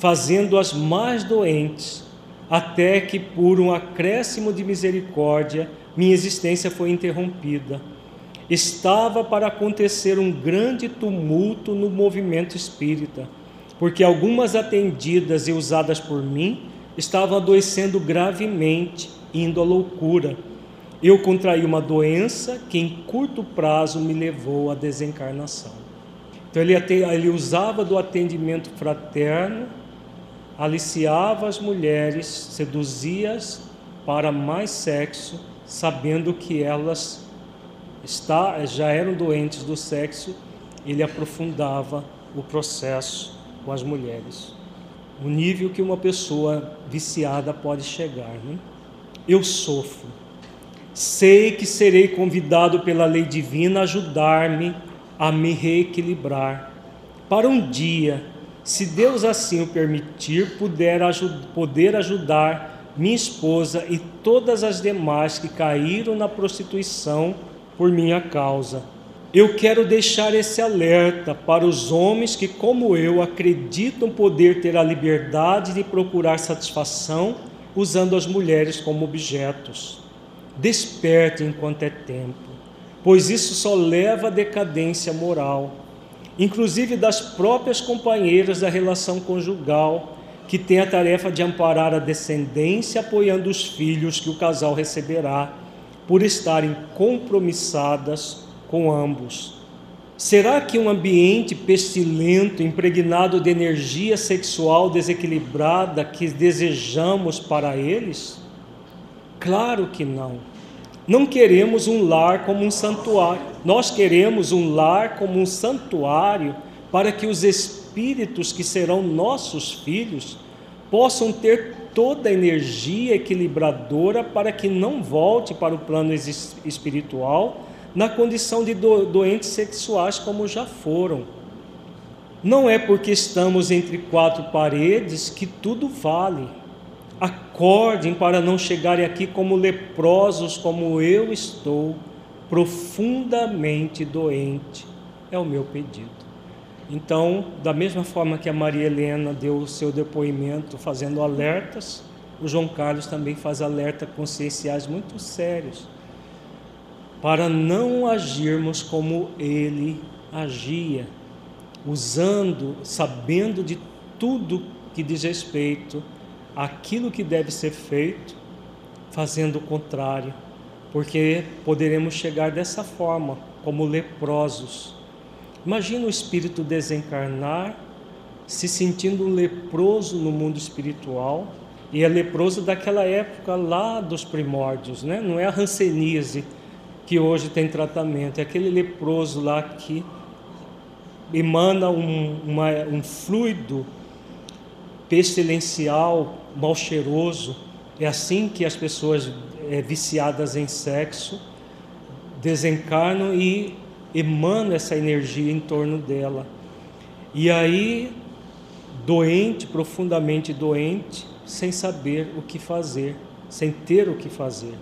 fazendo-as mais doentes até que, por um acréscimo de misericórdia, minha existência foi interrompida. Estava para acontecer um grande tumulto no movimento espírita, porque algumas atendidas e usadas por mim estavam adoecendo gravemente, indo à loucura. eu contraí uma doença que em curto prazo me levou à desencarnação. Então ele, ele usava do atendimento fraterno, aliciava as mulheres, seduzia-as para mais sexo, sabendo que elas está, já eram doentes do sexo, ele aprofundava o processo com as mulheres. O nível que uma pessoa viciada pode chegar. Né? Eu sofro. Sei que serei convidado pela lei divina a ajudar-me a me reequilibrar. Para um dia, se Deus assim o permitir, poder, poder ajudar minha esposa e todas as demais que caíram na prostituição por minha causa. Eu quero deixar esse alerta para os homens que, como eu, acreditam poder ter a liberdade de procurar satisfação usando as mulheres como objetos. Desperte enquanto é tempo, pois isso só leva à decadência moral, inclusive das próprias companheiras da relação conjugal, que tem a tarefa de amparar a descendência apoiando os filhos que o casal receberá por estarem compromissadas com ambos. Será que um ambiente pestilento, impregnado de energia sexual desequilibrada que desejamos para eles? Claro que não. Não queremos um lar como um santuário. Nós queremos um lar como um santuário para que os espíritos que serão nossos filhos possam ter toda a energia equilibradora para que não volte para o plano espiritual na condição de do, doentes sexuais como já foram. Não é porque estamos entre quatro paredes que tudo vale. Acordem para não chegarem aqui como leprosos, como eu estou, profundamente doente. É o meu pedido. Então, da mesma forma que a Maria Helena deu o seu depoimento fazendo alertas, o João Carlos também faz alertas conscienciais muito sérios para não agirmos como ele agia, usando, sabendo de tudo que diz respeito àquilo que deve ser feito, fazendo o contrário, porque poderemos chegar dessa forma, como leprosos Imagina o espírito desencarnar, se sentindo leproso no mundo espiritual, e é leproso daquela época lá dos primórdios, né? não é a ranceníase que hoje tem tratamento, é aquele leproso lá que emana um, uma, um fluido pestilencial, mal cheiroso. É assim que as pessoas é, viciadas em sexo desencarnam e emana essa energia em torno dela. E aí, doente, profundamente doente, sem saber o que fazer, sem ter o que fazer.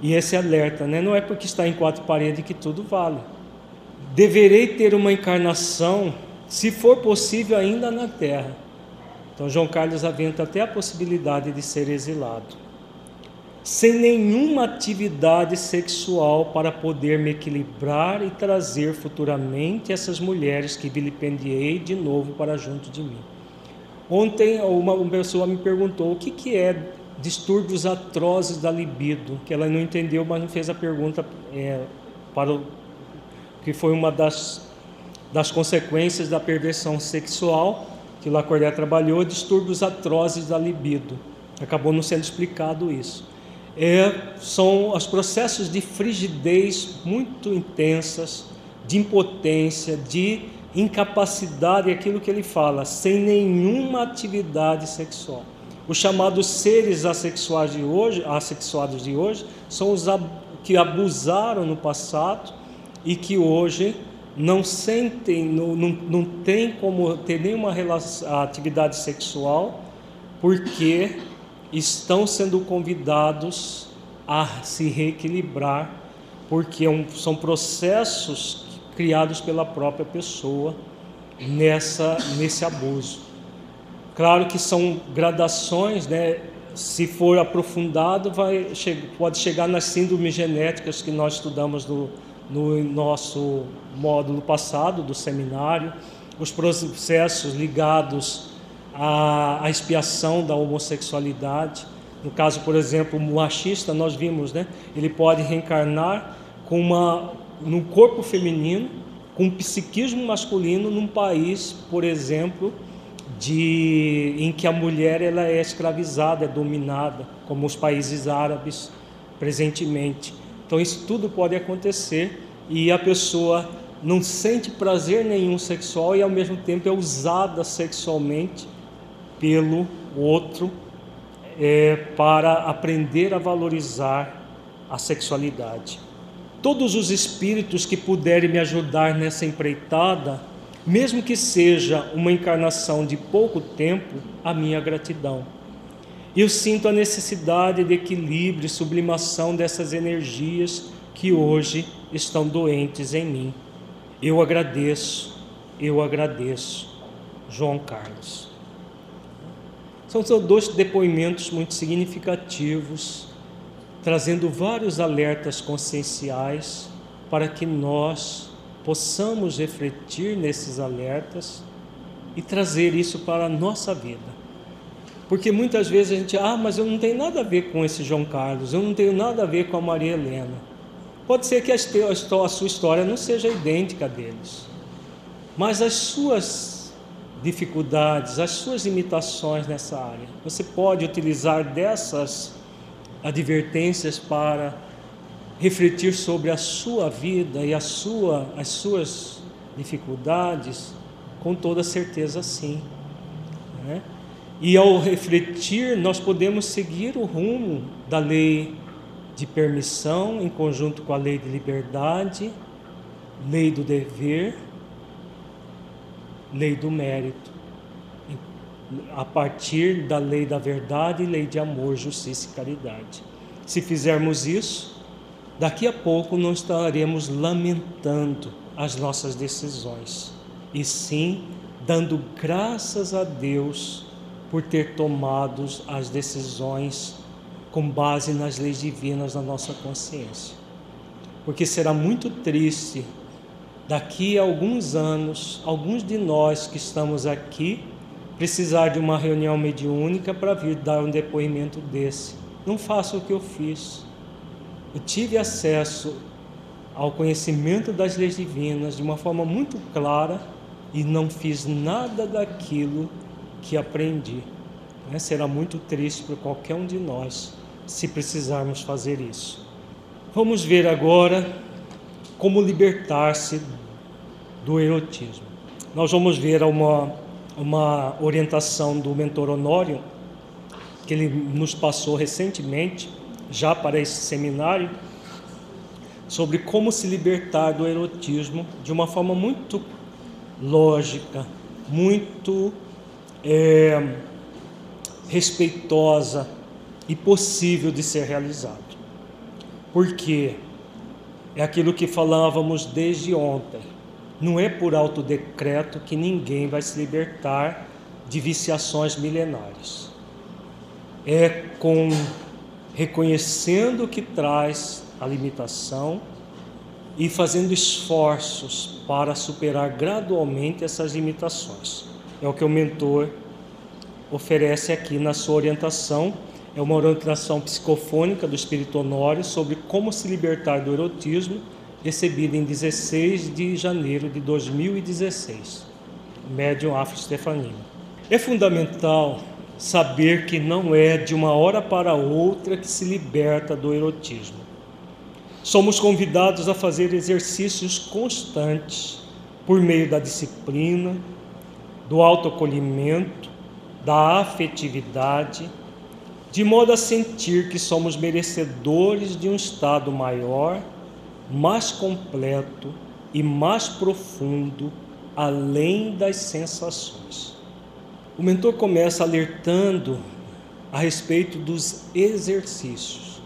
E esse alerta, né? não é porque está em quatro paredes que tudo vale. Deverei ter uma encarnação, se for possível, ainda na terra. Então, João Carlos aventa até a possibilidade de ser exilado sem nenhuma atividade sexual para poder me equilibrar e trazer futuramente essas mulheres que vilipendiei de novo para junto de mim. Ontem uma, pessoa me perguntou o que, que é distúrbios atrozes da libido, que ela não entendeu, mas não fez a pergunta é, para o que foi uma das, das consequências da perversão sexual que Lacordaire trabalhou, distúrbios atrozes da libido. Acabou não sendo explicado isso é, são os processos de frigidez muito intensas, de impotência, de incapacidade, aquilo que ele fala, sem nenhuma atividade sexual. Os chamados seres assexuais de hoje, assexuados de hoje, são os que abusaram no passado e que hoje não sentem, não, não, não tem como ter nenhuma relação, atividade sexual, porque estão sendo convidados a se reequilibrar, porque é são processos criados pela própria pessoa nessa nesse abuso. Claro que são gradações, né? Se for aprofundado, vai pode chegar nas síndromes genéticas que nós estudamos no, no nosso módulo passado do seminário, os processos ligados a expiação da homossexualidade, No caso, por exemplo, o machista, nós vimos, né? Ele pode reencarnar com uma num corpo feminino, com um psiquismo masculino num país, por exemplo, de em que a mulher ela é escravizada, é dominada, como os países árabes presentemente. Então isso tudo pode acontecer e a pessoa não sente prazer nenhum sexual e ao mesmo tempo é usada sexualmente pelo outro é, para aprender a valorizar a sexualidade. Todos os espíritos que puderem me ajudar nessa empreitada, mesmo que seja uma encarnação de pouco tempo, a minha gratidão. Eu sinto a necessidade de equilíbrio e sublimação dessas energias que hoje estão doentes em mim. Eu agradeço, eu agradeço. João Carlos. São dois depoimentos muito significativos, trazendo vários alertas conscienciais para que nós possamos refletir nesses alertas e trazer isso para a nossa vida. Porque muitas vezes a gente, ah, mas eu não tenho nada a ver com esse João Carlos, eu não tenho nada a ver com a Maria Helena. Pode ser que a, sua história não seja idêntica deles, mas as suas dificuldades, as suas limitações nessa área, você pode utilizar dessas advertências para refletir sobre a sua vida e a sua, as suas dificuldades, com toda certeza sim. Né? E ao refletir, nós podemos seguir o rumo da lei de permissão em conjunto com a lei de liberdade, lei do dever, lei do mérito, a partir da lei da verdade, lei de amor, justiça e caridade. Se fizermos isso, daqui a pouco não estaremos lamentando as nossas decisões, e sim dando graças a Deus por ter tomado as decisões com base nas leis divinas da nossa consciência. Porque será muito triste daqui a alguns anos, alguns de nós que estamos aqui precisar de uma reunião mediúnica para vir dar um depoimento desse. Não faça o que eu fiz. Eu tive acesso ao conhecimento das leis divinas de uma forma muito clara e não fiz nada daquilo que aprendi. Né? Será muito triste para qualquer um de nós se precisarmos fazer isso. Vamos ver agora como libertar-se do erotismo. Nós vamos ver uma, uma orientação do mentor Honório, que ele nos passou recentemente, já para esse seminário, sobre como se libertar do erotismo de uma forma muito lógica, muito é, respeitosa e possível de ser realizado. Porque é aquilo que falávamos desde ontem. Não é por autodecreto que ninguém vai se libertar de viciações milenares. É com reconhecendo que traz a limitação e fazendo esforços para superar gradualmente essas limitações. É o que o mentor oferece aqui na sua orientação é uma orientação psicofônica do Espírito Honório sobre como se libertar do erotismo, recebida em 16 de janeiro de 2016. Médium Afro Stefanino. É fundamental saber que não é de uma hora para outra que se liberta do erotismo. Somos convidados a fazer exercícios constantes por meio da disciplina, do autoacolhimento, da afetividade de modo a sentir que somos merecedores de um estado maior, mais completo e mais profundo, além das sensações. O mentor começa alertando a respeito dos exercícios.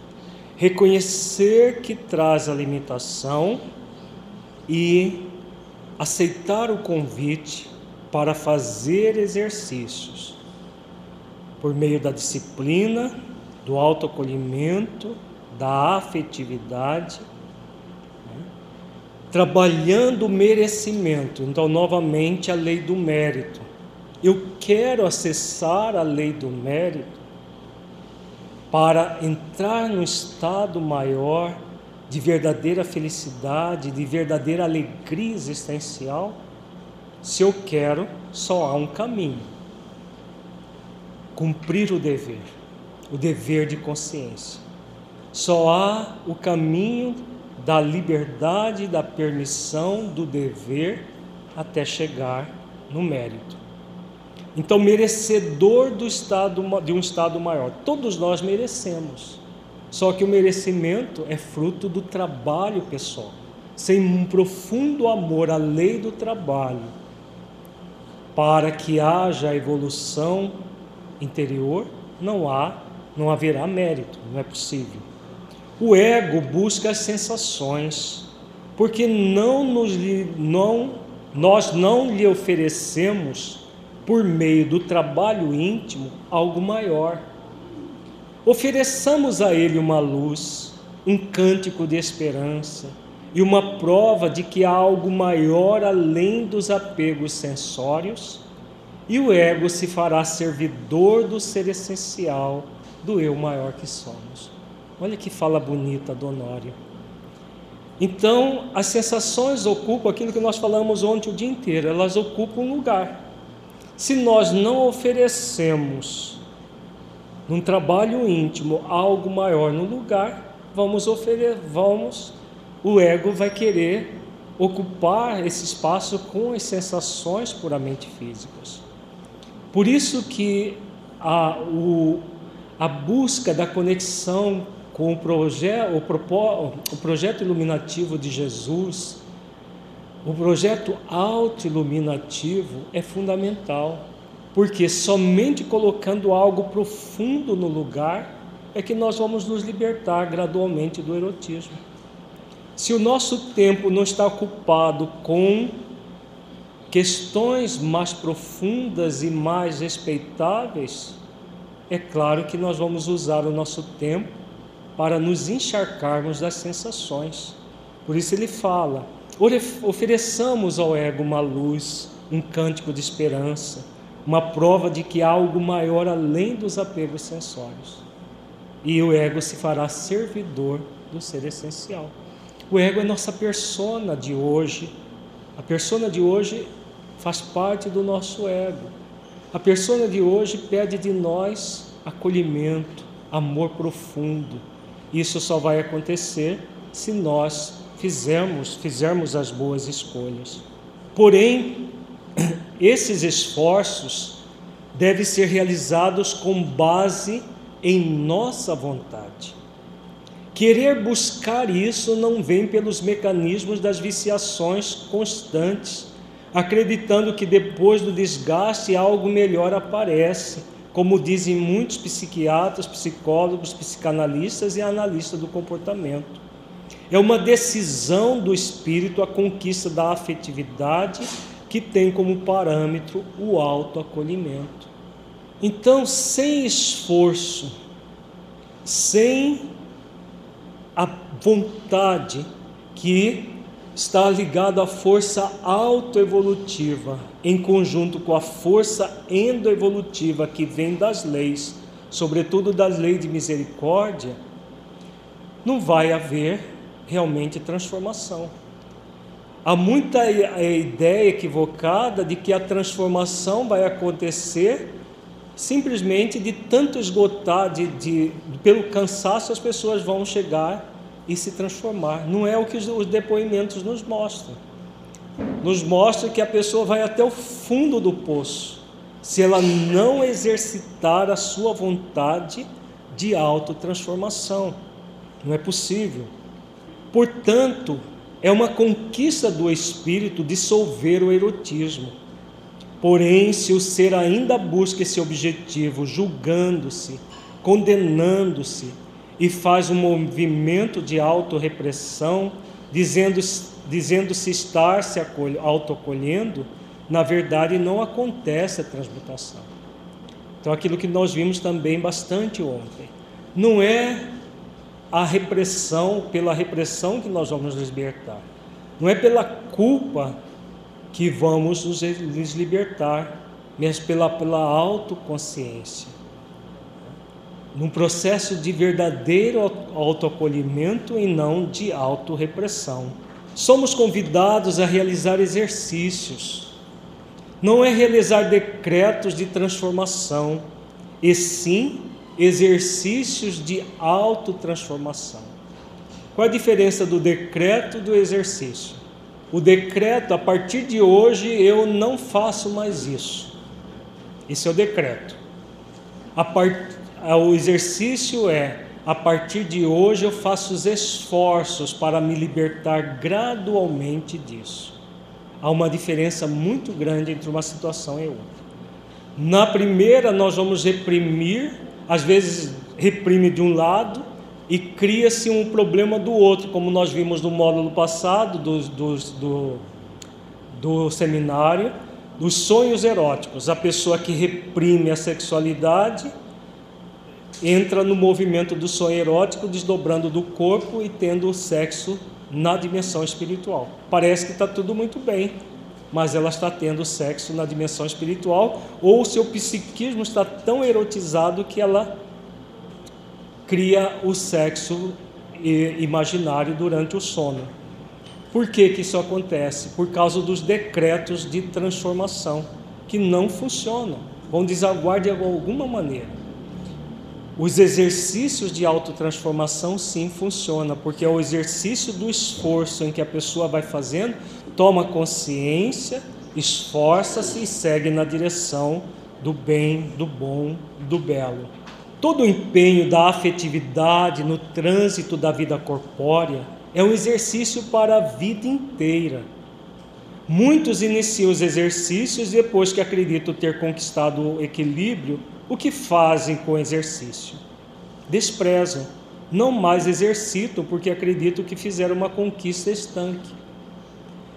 Reconhecer que traz a limitação e aceitar o convite para fazer exercícios por meio da disciplina, do autoacolhimento, da afetividade, né? trabalhando o merecimento. Então, novamente, a lei do mérito. Eu quero acessar a lei do mérito para entrar num estado maior de verdadeira felicidade, de verdadeira alegria existencial? Se eu quero, só há um caminho: cumprir o dever, o dever de consciência. Só há o caminho da liberdade, da permissão, do dever até chegar no mérito. Então, merecedor do estado, de um estado maior. Todos nós merecemos. Só que o merecimento é fruto do trabalho pessoal. Sem um profundo amor à lei do trabalho, para que haja evolução interior, não há, não haverá mérito, não é possível. O ego busca as sensações, porque não nos não nós não lhe oferecemos por meio do trabalho íntimo algo maior. Ofereçamos a ele uma luz, um cântico de esperança e uma prova de que há algo maior além dos apegos sensórios, e o ego se fará servidor do ser essencial, do eu maior que somos. Olha que fala bonita do Honório. Então, as sensações ocupam aquilo que nós falamos ontem o dia inteiro, elas ocupam um lugar. Se nós não oferecemos num trabalho íntimo algo maior no lugar, vamos oferecer, vamos, o ego vai querer ocupar esse espaço com as sensações puramente físicas. Por isso que a, o, a busca da conexão com o, proje o, o projeto iluminativo de Jesus, o projeto auto-iluminativo é fundamental, porque somente colocando algo profundo no lugar é que nós vamos nos libertar gradualmente do erotismo. Se o nosso tempo não está ocupado com questões mais profundas e mais respeitáveis, é claro que nós vamos usar o nosso tempo para nos encharcarmos das sensações. Por isso ele fala: ofereçamos ao ego uma luz, um cântico de esperança, uma prova de que há algo maior além dos apegos sensórios. E o ego se fará servidor do ser essencial. O ego é nossa persona de hoje. A persona de hoje faz parte do nosso ego. A persona de hoje pede de nós acolhimento, amor profundo. Isso só vai acontecer se nós fizermos, fizermos as boas escolhas. Porém, esses esforços devem ser realizados com base em nossa vontade. Querer buscar isso não vem pelos mecanismos das viciações constantes, acreditando que depois do desgaste algo melhor aparece, como dizem muitos psiquiatras, psicólogos, psicanalistas e analistas do comportamento. É uma decisão do espírito a conquista da afetividade que tem como parâmetro o autoacolhimento. Então, sem esforço, sem a vontade que está ligado à força autoevolutiva, em conjunto com a força endoevolutiva que vem das leis, sobretudo das leis de misericórdia, não vai haver realmente transformação. Há muita ideia equivocada de que a transformação vai acontecer simplesmente de tanto esgotar, de, de, pelo cansaço, as pessoas vão chegar e se transformar. Não é o que os depoimentos nos mostram. Nos mostra que a pessoa vai até o fundo do poço, se ela não exercitar a sua vontade de autotransformação. Não é possível. Portanto, é uma conquista do espírito dissolver o erotismo. Porém, se o ser ainda busca esse objetivo, julgando-se, condenando-se, e faz um movimento de autorrepressão, dizendo-se dizendo estar se autoacolhendo, na verdade não acontece a transmutação. Então, aquilo que nós vimos também bastante ontem, não é a repressão, pela repressão que nós vamos nos libertar, não é pela culpa que vamos nos libertar, mas pela, pela autoconsciência. num processo de verdadeiro autoacolhimento e não de autorrepressão. Somos convidados a realizar exercícios. Não é realizar decretos de transformação, e sim exercícios de autotransformação. Qual a diferença do decreto e do exercício? O decreto, a partir de hoje, eu não faço mais isso. Esse é o decreto. Part... O exercício é, a partir de hoje, eu faço os esforços para me libertar gradualmente disso. Há uma diferença muito grande entre uma situação e outra. Na primeira, nós vamos reprimir, às vezes reprime de um lado e cria-se um problema do outro, como nós vimos no módulo passado do, do, do, do seminário, dos sonhos eróticos. A pessoa que reprime a sexualidade entra no movimento do sonho erótico, desdobrando do corpo e tendo sexo na dimensão espiritual. Parece que está tudo muito bem, mas ela está tendo sexo na dimensão espiritual, ou o seu psiquismo está tão erotizado que ela cria o sexo imaginário durante o sono. Por que, que isso acontece? Por causa dos decretos de transformação que não funcionam, vão desaguar de alguma maneira. Os exercícios de autotransformação sim funcionam, porque é o exercício do esforço em que a pessoa vai fazendo, toma consciência, esforça-se e segue na direção do bem, do bom, do belo. Todo o empenho da afetividade no trânsito da vida corpórea é um exercício para a vida inteira. Muitos iniciam os exercícios depois que acreditam ter conquistado o equilíbrio o que fazem com o exercício? Desprezam, não mais exercitam porque acreditam que fizeram uma conquista estanque.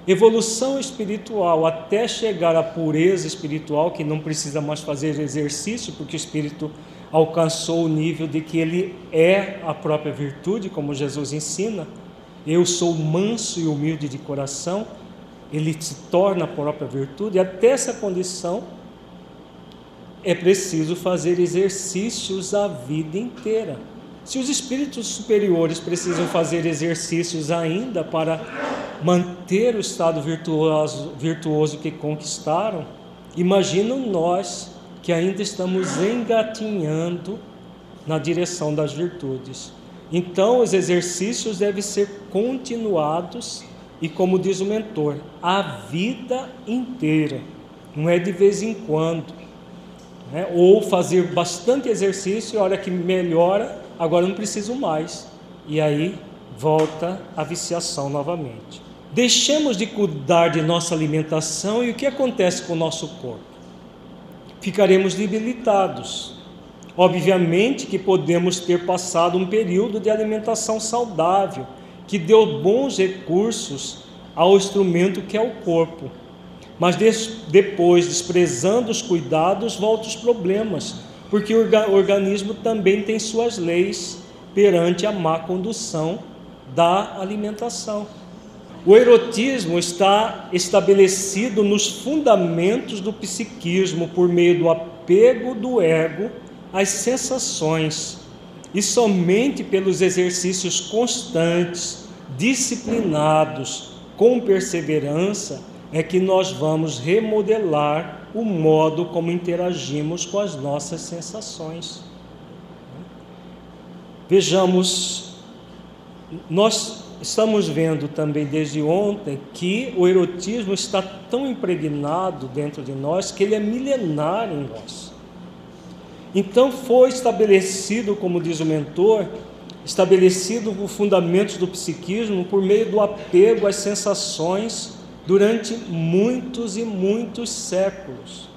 Evolução espiritual até chegar à pureza espiritual, que não precisa mais fazer exercício, porque o espírito alcançou o nível de que ele é a própria virtude, como Jesus ensina. Eu sou manso e humilde de coração, ele se torna a própria virtude. Até essa condição, é preciso fazer exercícios a vida inteira. Se os espíritos superiores precisam fazer exercícios ainda para manter o estado virtuoso, virtuoso que conquistaram, imaginam nós que ainda estamos engatinhando na direção das virtudes. Então, os exercícios devem ser continuados e, como diz o mentor, a vida inteira, não é de vez em quando né? ou fazer bastante exercício e a hora que melhora, agora não preciso mais. E aí volta a viciação novamente. Deixemos de cuidar de nossa alimentação e o que acontece com o nosso corpo? Ficaremos debilitados. Obviamente que podemos ter passado um período de alimentação saudável, que deu bons recursos ao instrumento que é o corpo. Mas depois, desprezando os cuidados, voltam os problemas, porque o organismo também tem suas leis perante a má condução da alimentação. O erotismo está estabelecido nos fundamentos do psiquismo por meio do apego do ego às sensações e somente pelos exercícios constantes, disciplinados, com perseverança, é que nós vamos remodelar o modo como interagimos com as nossas sensações. Vejamos, nós estamos vendo também desde ontem que o erotismo está tão impregnado dentro de nós que ele é milenar em nós. Então foi estabelecido, como diz o mentor, estabelecido os fundamentos do psiquismo por meio do apego às sensações durante muitos e muitos séculos.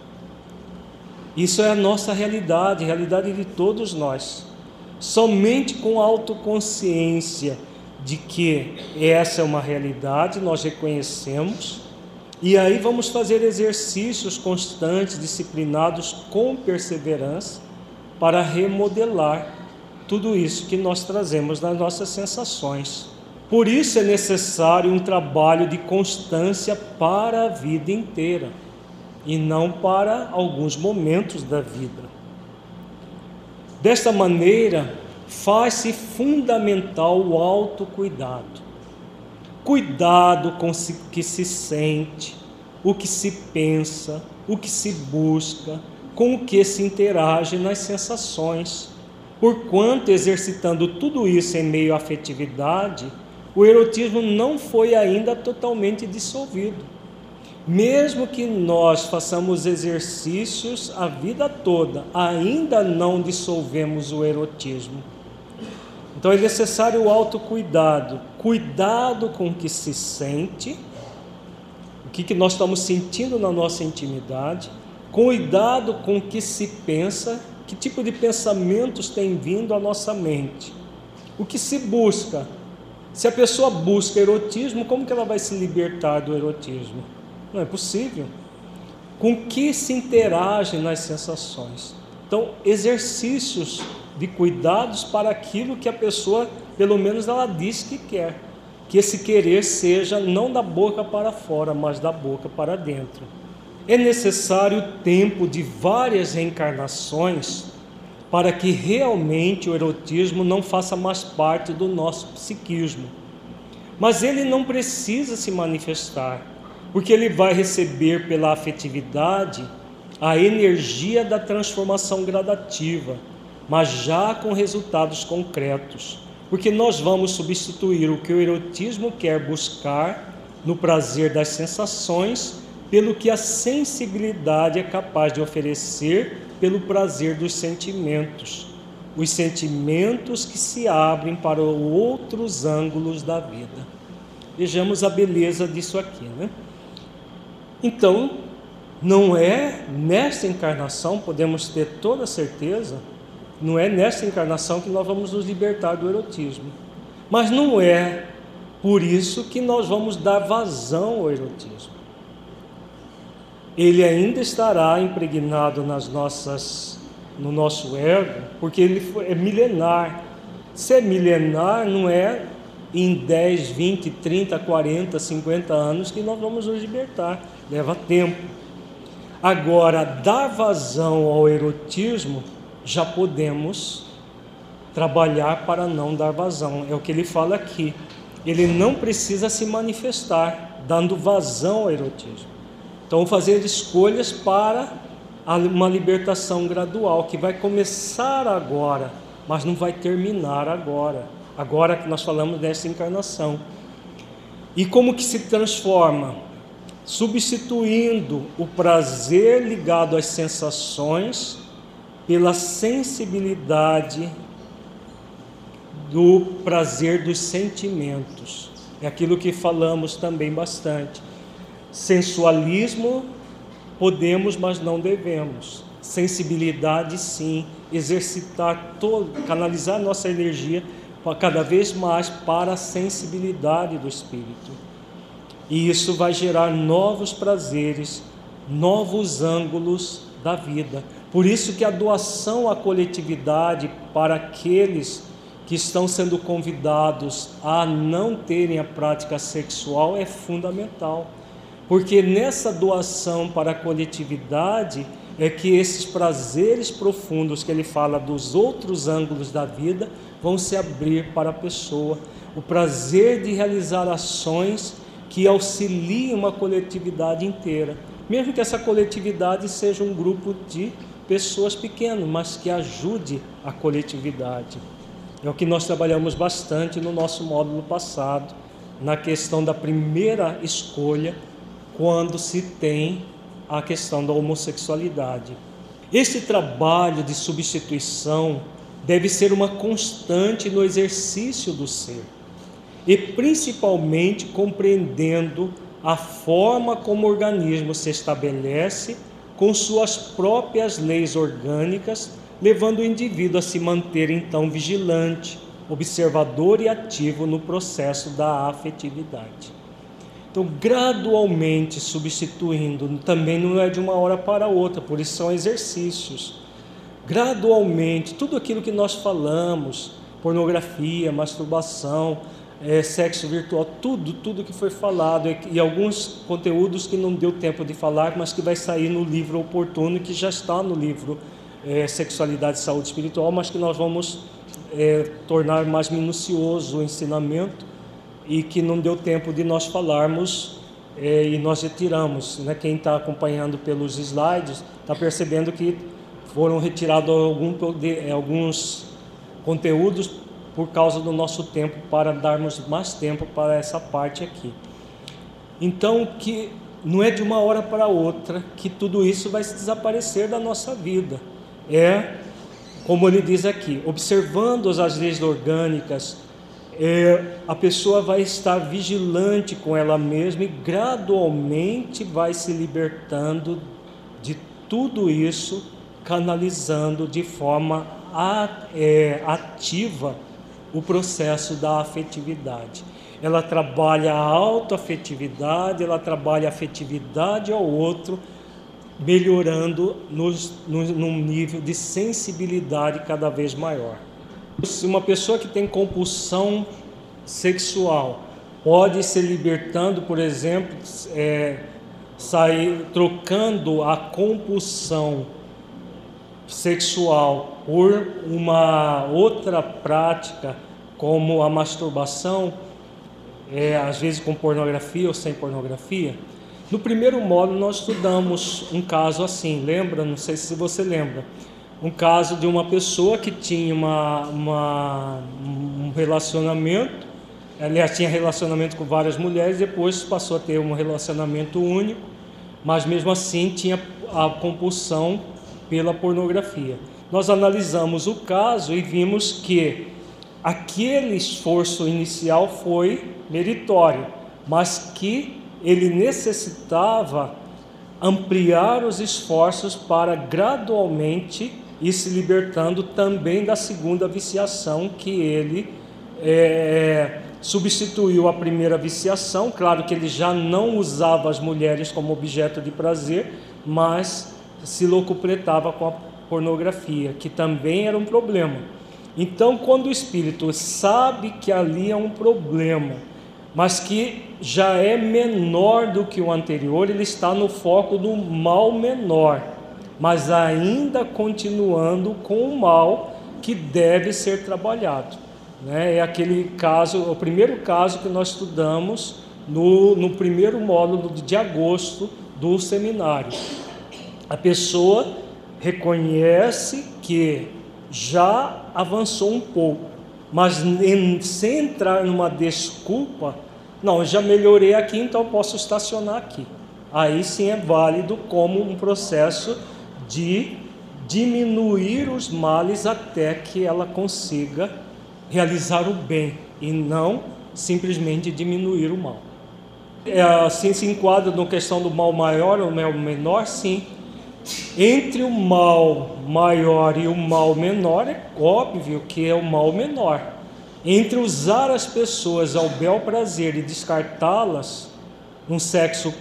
Isso é a nossa realidade, a realidade de todos nós. Somente com autoconsciência de que essa é uma realidade, nós reconhecemos, e aí vamos fazer exercícios constantes, disciplinados, com perseverança, para remodelar tudo isso que nós trazemos nas nossas sensações. Por isso é necessário um trabalho de constância para a vida inteira e não para alguns momentos da vida. Desta maneira, faz-se fundamental o autocuidado. Cuidado com o que se sente, o que se pensa, o que se busca, com o que se interage nas sensações. Porquanto, exercitando tudo isso em meio à afetividade, o erotismo não foi ainda totalmente dissolvido. Mesmo que nós façamos exercícios a vida toda, ainda não dissolvemos o erotismo. Então é necessário o autocuidado, cuidado com o que se sente, o que, que nós estamos sentindo na nossa intimidade, cuidado com o que se pensa, que tipo de pensamentos tem vindo à nossa mente, o que se busca. Se a pessoa busca erotismo, como que ela vai se libertar do erotismo? Não é possível. Com que se interage nas sensações? Então, exercícios de cuidados para aquilo que a pessoa, pelo menos ela diz que quer. Que esse querer seja não da boca para fora, mas da boca para dentro. É necessário tempo de várias reencarnações para que realmente o erotismo não faça mais parte do nosso psiquismo. Mas ele não precisa se manifestar porque ele vai receber pela afetividade a energia da transformação gradativa, mas já com resultados concretos, porque nós vamos substituir o que o erotismo quer buscar no prazer das sensações pelo que a sensibilidade é capaz de oferecer pelo prazer dos sentimentos, os sentimentos que se abrem para outros ângulos da vida. Vejamos a beleza disso aqui, né? Então, não é nesta encarnação, podemos ter toda certeza, não é nesta encarnação que nós vamos nos libertar do erotismo. Mas não é por isso que nós vamos dar vazão ao erotismo. Ele ainda estará impregnado nas nossas, no nosso ego, porque ele é milenar. Se é milenar, não é em 10, 20, 30, 40, 50 anos que nós vamos nos libertar leva tempo. Agora, dar vazão ao erotismo, já podemos trabalhar para não dar vazão. É o que ele fala aqui. Ele não precisa se manifestar dando vazão ao erotismo. Então, fazer escolhas para uma libertação gradual que vai começar agora, mas não vai terminar agora. Agora que nós falamos dessa encarnação. E como que se transforma? substituindo o prazer ligado às sensações pela sensibilidade do prazer dos sentimentos. É aquilo que falamos também bastante. Sensualismo podemos, mas não devemos. Sensibilidade, sim. Exercitar, todo, canalizar nossa energia cada vez mais para a sensibilidade do espírito. E isso vai gerar novos prazeres, novos ângulos da vida. Por isso que a doação à coletividade para aqueles que estão sendo convidados a não terem a prática sexual é fundamental. Porque nessa doação para a coletividade é que esses prazeres profundos que ele fala dos outros ângulos da vida vão se abrir para a pessoa. O prazer de realizar ações que auxilie uma coletividade inteira, mesmo que essa coletividade seja um grupo de pessoas pequenas, mas que ajude a coletividade. É o que nós trabalhamos bastante no nosso módulo passado, na questão da primeira escolha, quando se tem a questão da homossexualidade. Esse trabalho de substituição deve ser uma constante no exercício do ser e principalmente compreendendo a forma como o organismo se estabelece com suas próprias leis orgânicas, levando o indivíduo a se manter então vigilante, observador e ativo no processo da afetividade. Então, gradualmente substituindo, também não é de uma hora para outra, por isso são exercícios. Gradualmente, tudo aquilo que nós falamos, pornografia, masturbação, é, sexo virtual, tudo, tudo que foi falado e, e, alguns conteúdos que não deu tempo de falar, mas que vai sair no livro oportuno que já está no livro é, sexualidade e saúde espiritual, mas que nós vamos é, tornar mais minucioso o ensinamento e que não deu tempo de nós falarmos é, e nós retiramos. Né? Quem está acompanhando pelos slides está percebendo que foram retirados algum, alguns conteúdos por causa do nosso tempo para darmos mais tempo para essa parte aqui. Então que não é de uma hora para outra que tudo isso vai desaparecer da nossa vida. É como ele diz aqui, observando as leis orgânicas, é, a pessoa vai estar vigilante com ela mesma e gradualmente vai se libertando de tudo isso, canalizando de forma é, ativa o processo da afetividade. Ela trabalha a autoafetividade, ela trabalha a afetividade ao outro, melhorando nos, no, num nível de sensibilidade cada vez maior. Se uma pessoa que tem compulsão sexual pode se libertando, por exemplo, é, sair trocando a compulsão sexual por uma outra prática, como a masturbação, é, às vezes com pornografia ou sem pornografia. No primeiro módulo nós estudamos um caso assim, lembra? Não sei se você lembra. Um caso de uma pessoa que tinha uma, uma um relacionamento, ela tinha relacionamento com várias mulheres, depois passou a ter um relacionamento único, mas mesmo assim tinha a compulsão pela pornografia. Nós analisamos o caso e vimos que aquele esforço inicial foi meritório, mas que ele necessitava ampliar os esforços para gradualmente ir se libertando também da segunda viciação que ele é, substituiu a primeira viciação. Claro que ele já não usava as mulheres como objeto de prazer, mas se locupletava com a pornografia, que também era um problema. Então, quando o espírito sabe que ali é um problema, mas que já é menor do que o anterior, ele está no foco do mal menor, mas ainda continuando com o mal que deve ser trabalhado. Né? É aquele caso, o primeiro caso que nós estudamos no, no primeiro módulo de agosto do seminário. A pessoa reconhece que já avançou um pouco, mas em, sem entrar numa desculpa, não, já melhorei aqui, então posso estacionar aqui. Aí sim é válido como um processo de diminuir os males até que ela consiga realizar o bem e não simplesmente diminuir o mal. É, assim se enquadra na questão do mal maior ou mal menor, sim, entre o mal maior e o mal menor, é óbvio que é o mal menor. Entre usar as pessoas ao bel prazer e descartá-las num sexo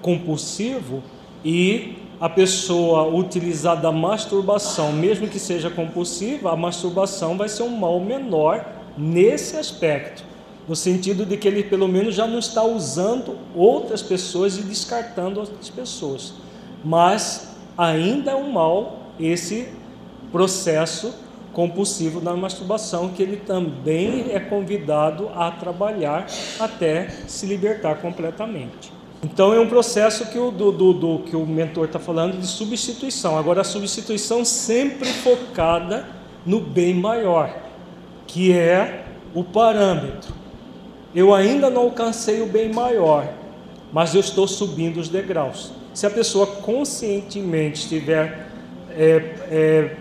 compulsivo e a pessoa utilizar da masturbação, mesmo que seja compulsiva, a masturbação vai ser um mal menor nesse aspecto, no sentido de que ele pelo menos já não está usando outras pessoas e descartando outras pessoas. Mas ainda é um mal esse processo compulsivo da masturbação, que ele também é convidado a trabalhar até se libertar completamente. Então é um processo que o, do, do, do que o mentor está falando de substituição. Agora a substituição sempre focada no bem maior, que é o parâmetro. Eu ainda não alcancei o bem maior, mas eu estou subindo os degraus. Se a pessoa conscientemente estiver é, é,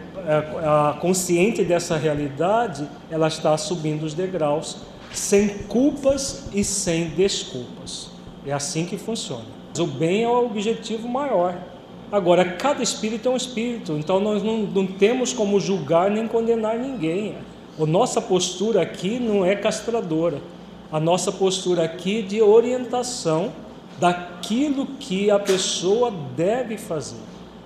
consciente dessa realidade, ela está subindo os degraus sem culpas e sem desculpas. É assim que funciona. O bem é o objetivo maior. Agora, cada espírito é um espírito, então nós não, não temos como julgar nem condenar ninguém. A nossa postura aqui não é castradora. A nossa postura aqui é de orientação daquilo que a pessoa deve fazer.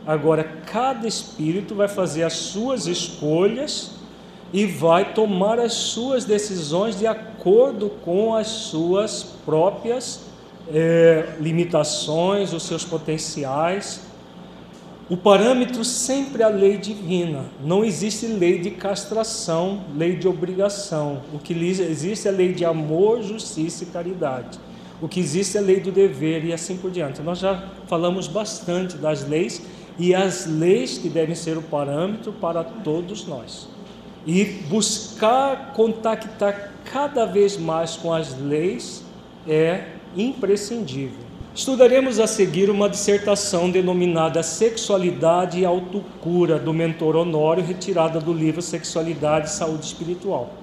Agora, cada espírito vai fazer as suas escolhas e vai tomar as suas decisões de acordo com as suas próprias é, limitações, os seus potenciais. O parâmetro sempre é a lei divina. Não existe lei de castração, lei de obrigação. O que existe é a lei de amor, justiça e caridade. O que existe é a lei do dever e assim por diante. Nós já falamos bastante das leis e as leis que devem ser o parâmetro para todos nós. E buscar contactar cada vez mais com as leis é imprescindível. Estudaremos a seguir uma dissertação denominada Sexualidade e Autocura, do mentor Honório, retirada do livro Sexualidade e Saúde Espiritual.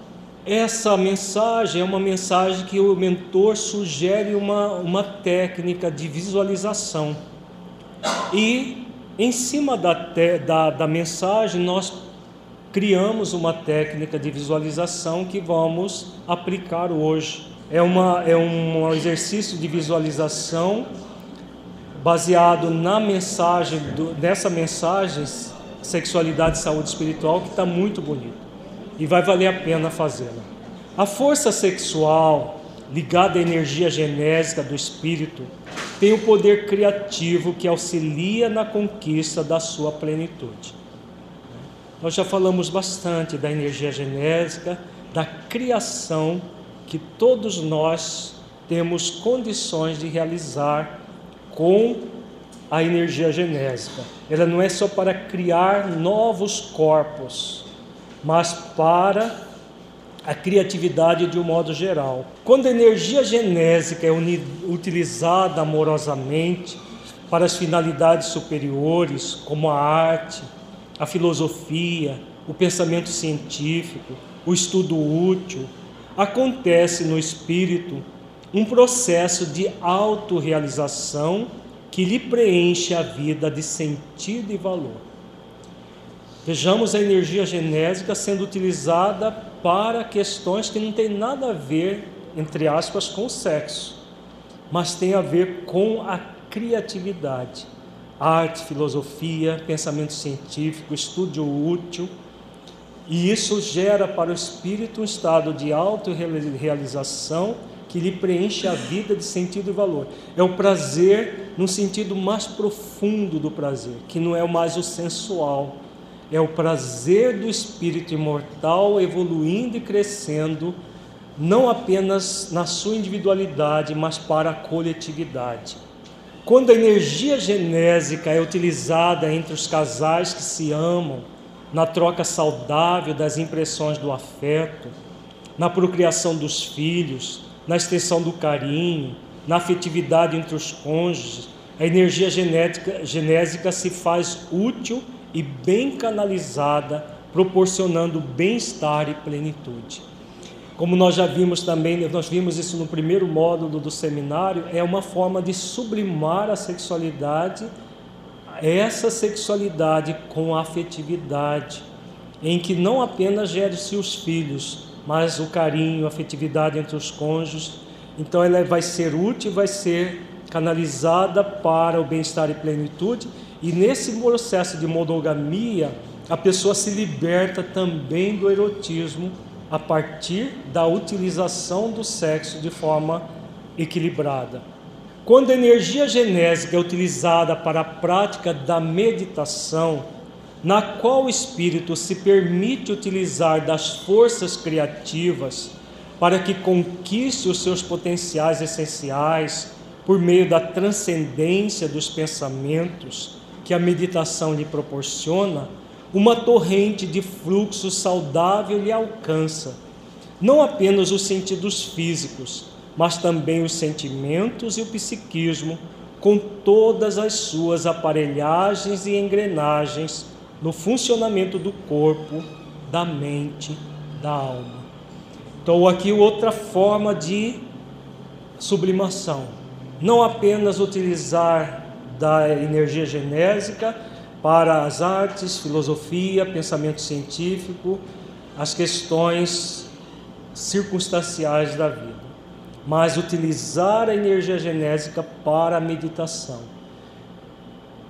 Essa mensagem é uma mensagem que o mentor sugere uma, uma técnica de visualização. E em cima da, da, da mensagem, nós criamos uma técnica de visualização que vamos aplicar hoje é, uma, é um exercício de visualização baseado na mensagem, do, nessa mensagem, sexualidade e saúde espiritual, que está muito bonito e vai valer a pena fazê-la. A força sexual ligada à energia genésica do espírito tem o poder criativo que auxilia na conquista da sua plenitude. Nós já falamos bastante da energia genésica, da criação que todos nós temos condições de realizar com a energia genésica. Ela não é só para criar novos corpos, mas para a criatividade de um modo geral. Quando a energia genésica é utilizada amorosamente para as finalidades superiores, como a arte, a filosofia, o pensamento científico, o estudo útil, acontece no espírito um processo de autorrealização que lhe preenche a vida de sentido e valor. Vejamos a energia genésica sendo utilizada para questões que não têm nada a ver, entre aspas, com o sexo, mas tem a ver com a criatividade, arte, filosofia, pensamento científico, estudo útil e isso gera para o espírito um estado de autorrealização que lhe preenche a vida de sentido e valor. É o prazer no sentido mais profundo do prazer, que não é mais o sensual. É o prazer do espírito imortal evoluindo e crescendo, não apenas na sua individualidade, mas para a coletividade. Quando a energia genésica é utilizada entre os casais que se amam, na troca saudável das impressões do afeto, na procriação dos filhos, na extensão do carinho, na afetividade entre os cônjuges, a energia genética, genésica se faz útil e bem canalizada, proporcionando bem-estar e plenitude. Como nós já vimos também, nós vimos isso no primeiro módulo do seminário, é uma forma de sublimar a sexualidade essa sexualidade com afetividade, em que não apenas gere-se os filhos, mas o carinho, a afetividade entre os cônjuges. Então ela vai ser útil, vai ser canalizada para o bem-estar e plenitude, e nesse processo de monogamia, a pessoa se liberta também do erotismo a partir da utilização do sexo de forma equilibrada. Quando a energia genésica é utilizada para a prática da meditação, na qual o espírito se permite utilizar das forças criativas para que conquiste os seus potenciais essenciais por meio da transcendência dos pensamentos que a meditação lhe proporciona, uma torrente de fluxo saudável lhe alcança, não apenas os sentidos físicos, mas também os sentimentos e o psiquismo, com todas as suas aparelhagens e engrenagens no funcionamento do corpo, da mente, da alma. Então, aqui outra forma de sublimação. Não apenas utilizar da energia genésica para as artes, filosofia, pensamento científico, as questões circunstanciais da vida mas utilizar a energia genésica para a meditação.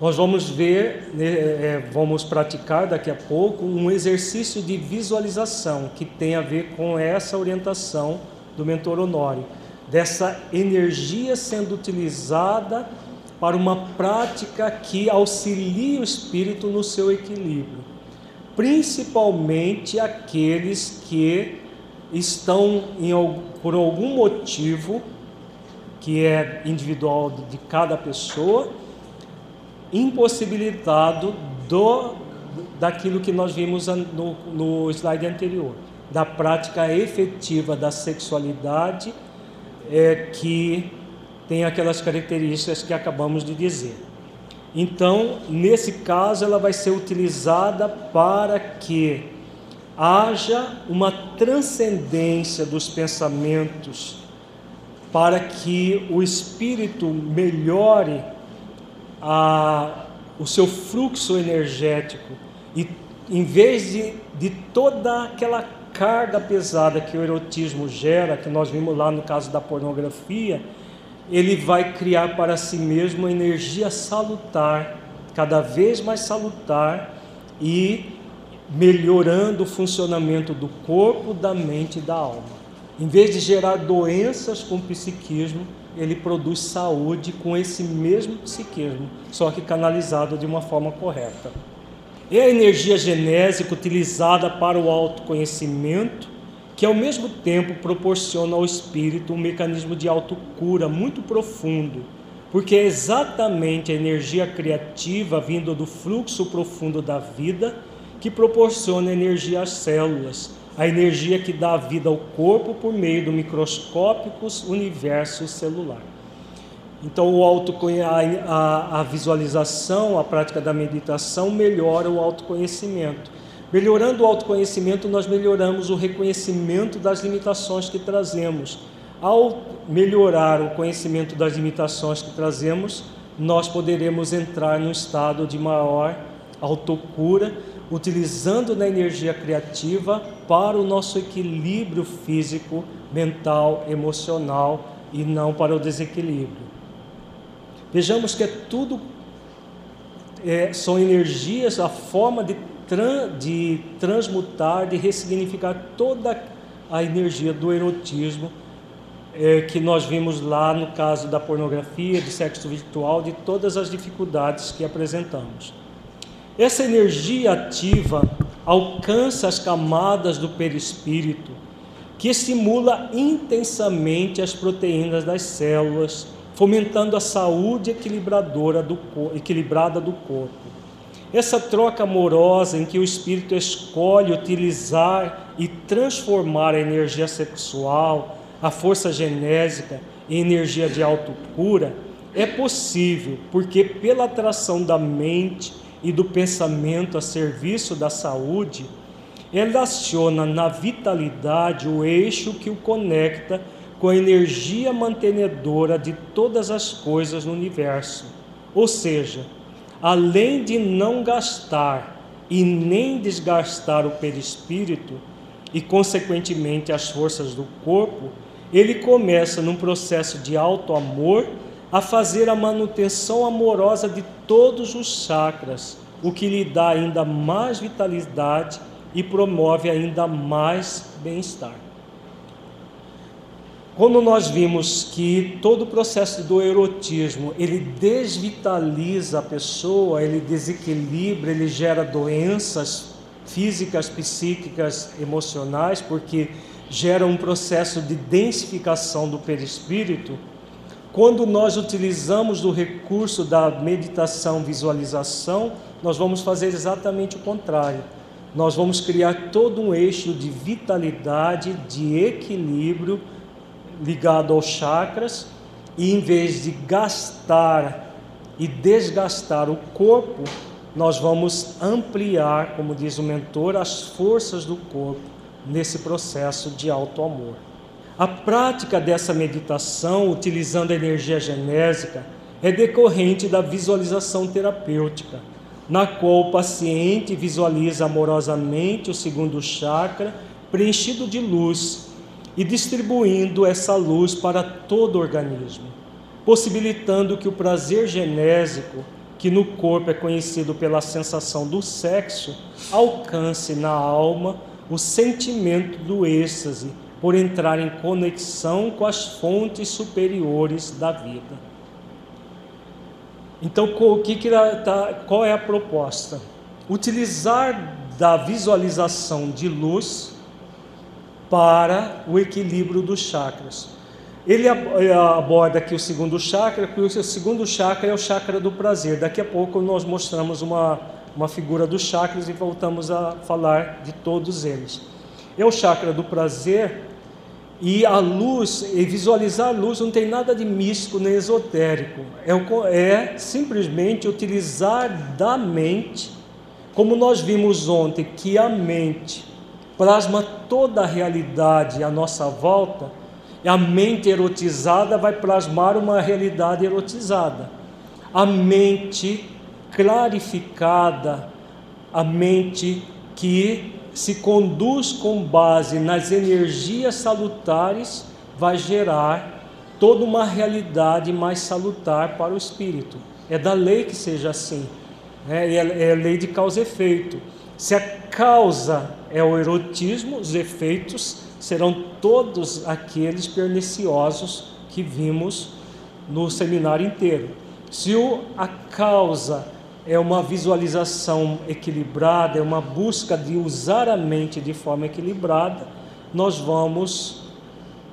Nós vamos ver, né, é, vamos praticar daqui a pouco um exercício de visualização que tem a ver com essa orientação do mentor Honório, dessa energia sendo utilizada para uma prática que auxilie o espírito no seu equilíbrio, principalmente aqueles que estão em, por algum motivo que é individual de cada pessoa, impossibilitado do daquilo que nós vimos no, no slide anterior, da prática efetiva da sexualidade é, que tem aquelas características que acabamos de dizer. Então, nesse caso, ela vai ser utilizada para que haja uma transcendência dos pensamentos, para que o espírito melhore a, o seu fluxo energético e, em vez de, de toda aquela carga pesada que o erotismo gera, que nós vimos lá no caso da pornografia, ele vai criar para si mesmo uma energia salutar, cada vez mais salutar e melhorando o funcionamento do corpo, da mente e da alma. Em vez de gerar doenças com o psiquismo, ele produz saúde com esse mesmo psiquismo, só que canalizado de uma forma correta. É a energia genésica utilizada para o autoconhecimento que ao mesmo tempo proporciona ao espírito um mecanismo de autocura muito profundo, porque é exatamente a energia criativa vinda do fluxo profundo da vida que proporciona energia às células, a energia que dá vida ao corpo por meio do microscópico universo celular. Então, o auto, a, a visualização, a prática da meditação melhora o autoconhecimento Melhorando o autoconhecimento, nós melhoramos o reconhecimento das limitações que trazemos. Ao melhorar o conhecimento das limitações que trazemos, nós poderemos entrar num estado de maior autocura, utilizando na energia criativa para o nosso equilíbrio físico, mental, emocional e não para o desequilíbrio. Vejamos que é tudo é, são energias, a forma de de transmutar, de ressignificar toda a energia do erotismo é, que nós vimos lá no caso da pornografia, de sexo virtual, de todas as dificuldades que apresentamos. Essa energia ativa alcança as camadas do perispírito, que estimula intensamente as proteínas das células, fomentando a saúde equilibradora do, equilibrada do corpo. Essa troca amorosa em que o espírito escolhe utilizar e transformar a energia sexual, a força genésica em energia de autocura é possível porque, pela atração da mente e do pensamento a serviço da saúde, ela aciona na vitalidade o eixo que o conecta com a energia mantenedora de todas as coisas no universo. Ou seja, além de não gastar e nem desgastar o perispírito e, consequentemente, as forças do corpo, ele começa num processo de alto amor a fazer a manutenção amorosa de todos os chakras, o que lhe dá ainda mais vitalidade e promove ainda mais bem-estar. Quando nós vimos que todo o processo do erotismo, ele desvitaliza a pessoa, ele desequilibra, ele gera doenças físicas, psíquicas, emocionais, porque gera um processo de densificação do perispírito, quando nós utilizamos o recurso da meditação, visualização, nós vamos fazer exatamente o contrário. Nós vamos criar todo um eixo de vitalidade, de equilíbrio, ligado aos chakras, e em vez de gastar e desgastar o corpo, nós vamos ampliar, como diz o mentor, as forças do corpo nesse processo de alto amor. A prática dessa meditação, utilizando a energia genésica, é decorrente da visualização terapêutica, na qual o paciente visualiza amorosamente o segundo chakra preenchido de luz e distribuindo essa luz para todo o organismo, possibilitando que o prazer genésico, que no corpo é conhecido pela sensação do sexo, alcance na alma o sentimento do êxtase por entrar em conexão com as fontes superiores da vida. Então, qual é a proposta? Utilizar da visualização de luz para o equilíbrio dos chakras. Ele aborda aqui o segundo chakra, que o segundo chakra é o chakra do prazer. Daqui a pouco nós mostramos uma, uma figura dos chakras e voltamos a falar de todos eles. É o chakra do prazer e a luz, e visualizar a luz não tem nada de místico nem esotérico. É, é simplesmente utilizar da mente, como nós vimos ontem, que a mente plasma toda a realidade à nossa volta, a mente erotizada vai plasmar uma realidade erotizada. A mente clarificada, a mente que se conduz com base nas energias salutares, vai gerar toda uma realidade mais salutar para o espírito. É da lei que seja assim. Né? É, é lei de causa e efeito. Se a causa é o erotismo, os efeitos serão todos aqueles perniciosos que vimos no seminário inteiro. Se o, a causa é uma visualização equilibrada, é uma busca de usar a mente de forma equilibrada, nós vamos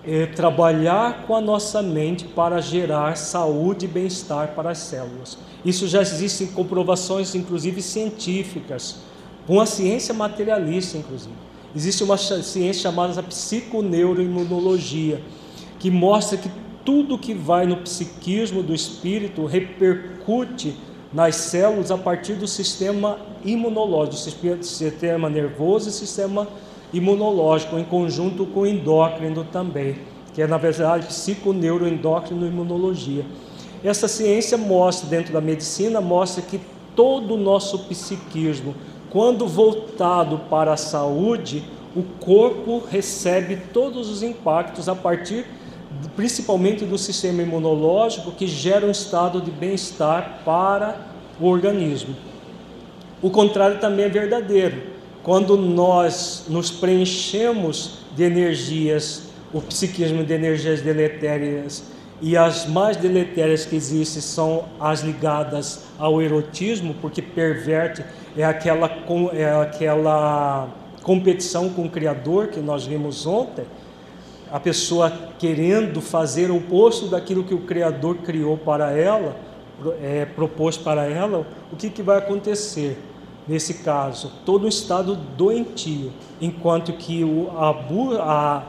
é, trabalhar com a nossa mente para gerar saúde e bem-estar para as células. Isso já existem comprovações, inclusive científicas com a ciência materialista, inclusive. Existe uma ciência chamada psiconeuroimunologia, que mostra que tudo que vai no psiquismo do espírito repercute nas células a partir do sistema imunológico, sistema nervoso e sistema imunológico, em conjunto com o endócrino também, que é na verdade psiconeuroendócrino imunologia. Essa ciência mostra, dentro da medicina, mostra que todo o nosso psiquismo, quando voltado para a saúde, o corpo recebe todos os impactos a partir principalmente do sistema imunológico que gera um estado de bem-estar para o organismo. O contrário também é verdadeiro. Quando nós nos preenchemos de energias, o psiquismo de energias deletérias e as mais deletérias que existem são as ligadas ao erotismo, porque perverte, é aquela, é aquela competição com o Criador que nós vimos ontem, a pessoa querendo fazer o oposto daquilo que o Criador criou para ela, é, propôs para ela, o que, que vai acontecer? Nesse caso, todo um estado doentio, enquanto que o, a, a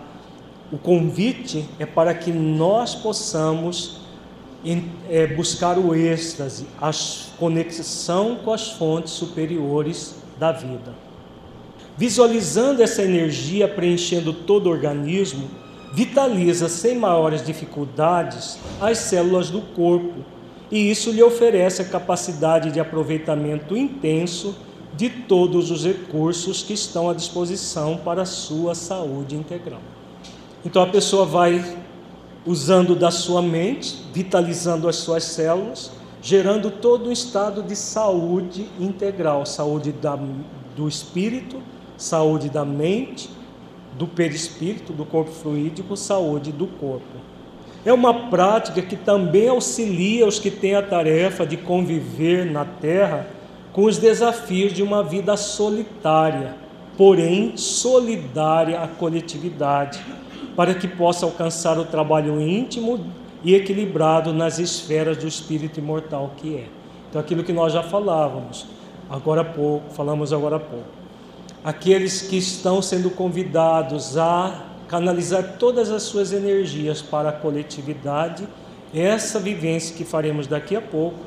o convite é para que nós possamos é, buscar o êxtase, a conexão com as fontes superiores da vida. Visualizando essa energia preenchendo todo o organismo, vitaliza sem maiores dificuldades as células do corpo, e isso lhe oferece a capacidade de aproveitamento intenso de todos os recursos que estão à disposição para a sua saúde integral. Então a pessoa vai usando da sua mente, vitalizando as suas células, gerando todo um estado de saúde integral, saúde da, do espírito, saúde da mente, do perispírito, do corpo fluídico, saúde do corpo. É uma prática que também auxilia os que têm a tarefa de conviver na Terra com os desafios de uma vida solitária, porém solidária à coletividade para que possa alcançar o trabalho íntimo e equilibrado nas esferas do espírito imortal que é. Então, aquilo que nós já falávamos agora há pouco, falamos agora há pouco. Aqueles que estão sendo convidados a canalizar todas as suas energias para a coletividade, essa vivência que faremos daqui a pouco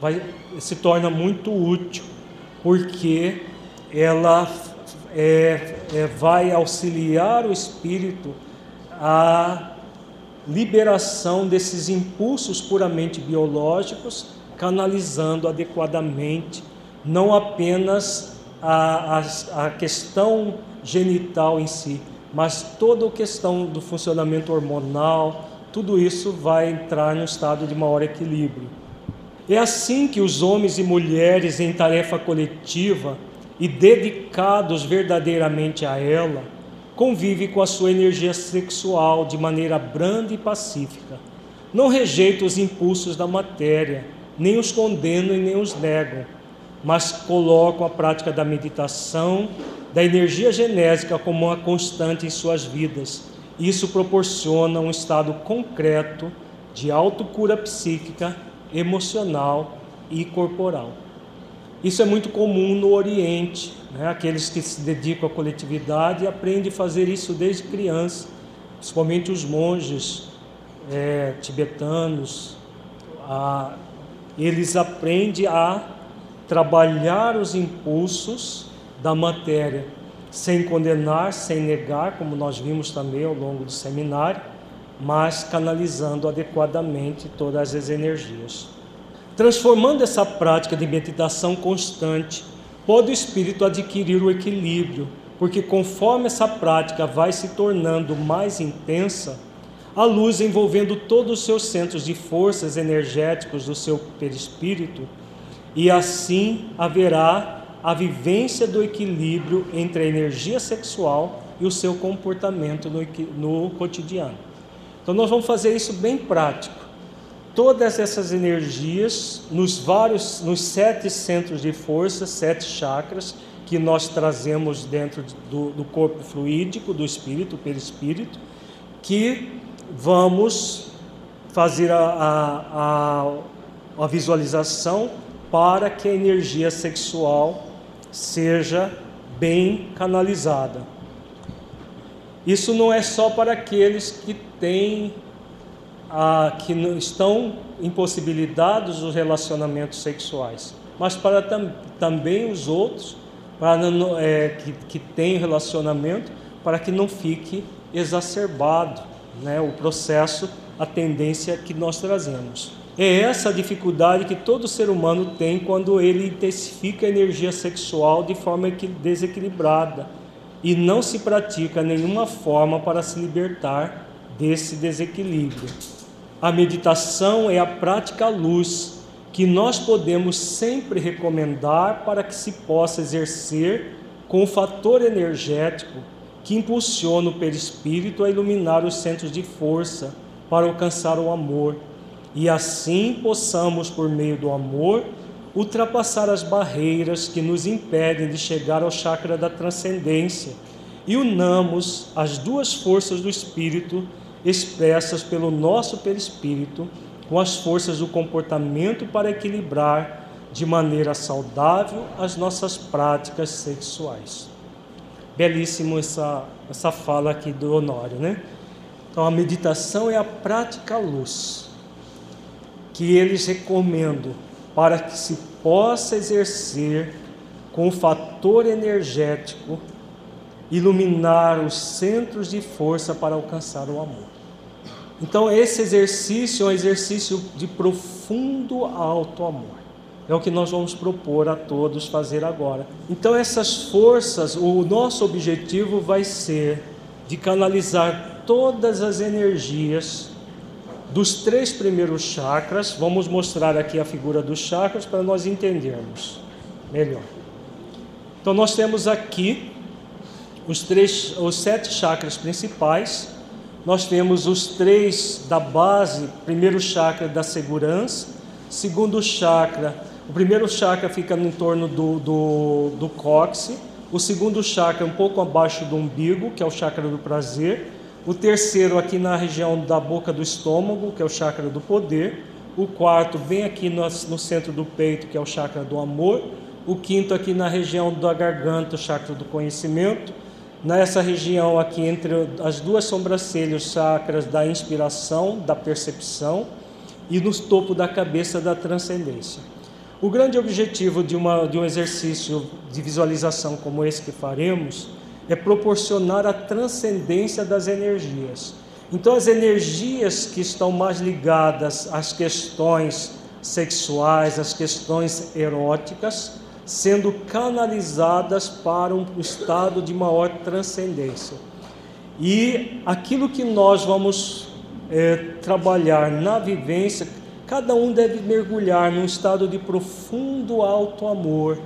vai, se torna muito útil, porque ela é, é, vai auxiliar o espírito a liberação desses impulsos puramente biológicos, canalizando adequadamente não apenas a, a, a questão genital em si, mas toda a questão do funcionamento hormonal, tudo isso vai entrar no estado de maior equilíbrio. É assim que os homens e mulheres em tarefa coletiva e dedicados verdadeiramente a ela, convive com a sua energia sexual de maneira branda e pacífica. Não rejeita os impulsos da matéria, nem os condenam e nem os negam, mas colocam a prática da meditação, da energia genésica como uma constante em suas vidas. Isso proporciona um estado concreto de autocura psíquica, emocional e corporal. Isso é muito comum no Oriente, né? aqueles que se dedicam à coletividade aprendem a fazer isso desde criança, principalmente os monges é, tibetanos, a, eles aprendem a trabalhar os impulsos da matéria, sem condenar, sem negar, como nós vimos também ao longo do seminário, mas canalizando adequadamente todas as energias. Transformando essa prática de meditação constante, pode o espírito adquirir o equilíbrio, porque conforme essa prática vai se tornando mais intensa, a luz envolvendo todos os seus centros de forças energéticos do seu perispírito, e assim haverá a vivência do equilíbrio entre a energia sexual e o seu comportamento no, no cotidiano. Então nós vamos fazer isso bem prático. Todas essas energias nos vários, nos sete centros de força, sete chakras que nós trazemos dentro do, do corpo fluídico, do espírito, perispírito, que vamos fazer a, a, a, a visualização para que a energia sexual seja bem canalizada. Isso não é só para aqueles que têm a, que estão impossibilitados dos relacionamentos sexuais, mas para tam, também os outros para é, que, que têm relacionamento, para que não fique exacerbado né, o processo, a tendência que nós trazemos. É essa a dificuldade que todo ser humano tem quando ele intensifica a energia sexual de forma desequilibrada e não se pratica nenhuma forma para se libertar desse desequilíbrio. A meditação é a prática luz que nós podemos sempre recomendar para que se possa exercer com o fator energético que impulsiona o perispírito a iluminar os centros de força para alcançar o amor. E assim possamos, por meio do amor, ultrapassar as barreiras que nos impedem de chegar ao chakra da transcendência e unamos as duas forças do espírito expressas pelo nosso perispírito com as forças do comportamento para equilibrar de maneira saudável as nossas práticas sexuais. Belíssimo essa, essa fala aqui do Honório, né? Então, a meditação é a prática luz que eles recomendam para que se possa exercer com o fator energético iluminar os centros de força para alcançar o amor. Então, esse exercício é um exercício de profundo alto amor. É o que nós vamos propor a todos fazer agora. Então, essas forças, o nosso objetivo vai ser de canalizar todas as energias dos três primeiros chakras, vamos mostrar aqui a figura dos chakras para nós entendermos melhor. Então nós temos aqui os três, os sete chakras principais. Nós temos os três da base, primeiro chakra da segurança, segundo chakra, o primeiro chakra fica em torno do, do, do cóccix, o segundo chakra um pouco abaixo do umbigo, que é o chakra do prazer, o terceiro aqui na região da boca do estômago, que é o chakra do poder, o quarto bem aqui no, no centro do peito, que é o chakra do amor, o quinto aqui na região da garganta, o chakra do conhecimento, nessa região aqui entre as duas sobrancelhas, chakras da inspiração, da percepção, e no topo da cabeça da transcendência. O grande objetivo de, uma, de um exercício de visualização como esse que faremos é proporcionar a transcendência das energias. Então, as energias que estão mais ligadas às questões sexuais, às questões eróticas, sendo canalizadas para um estado de maior transcendência. E aquilo que nós vamos é, trabalhar na vivência, cada um deve mergulhar num estado de profundo alto amor,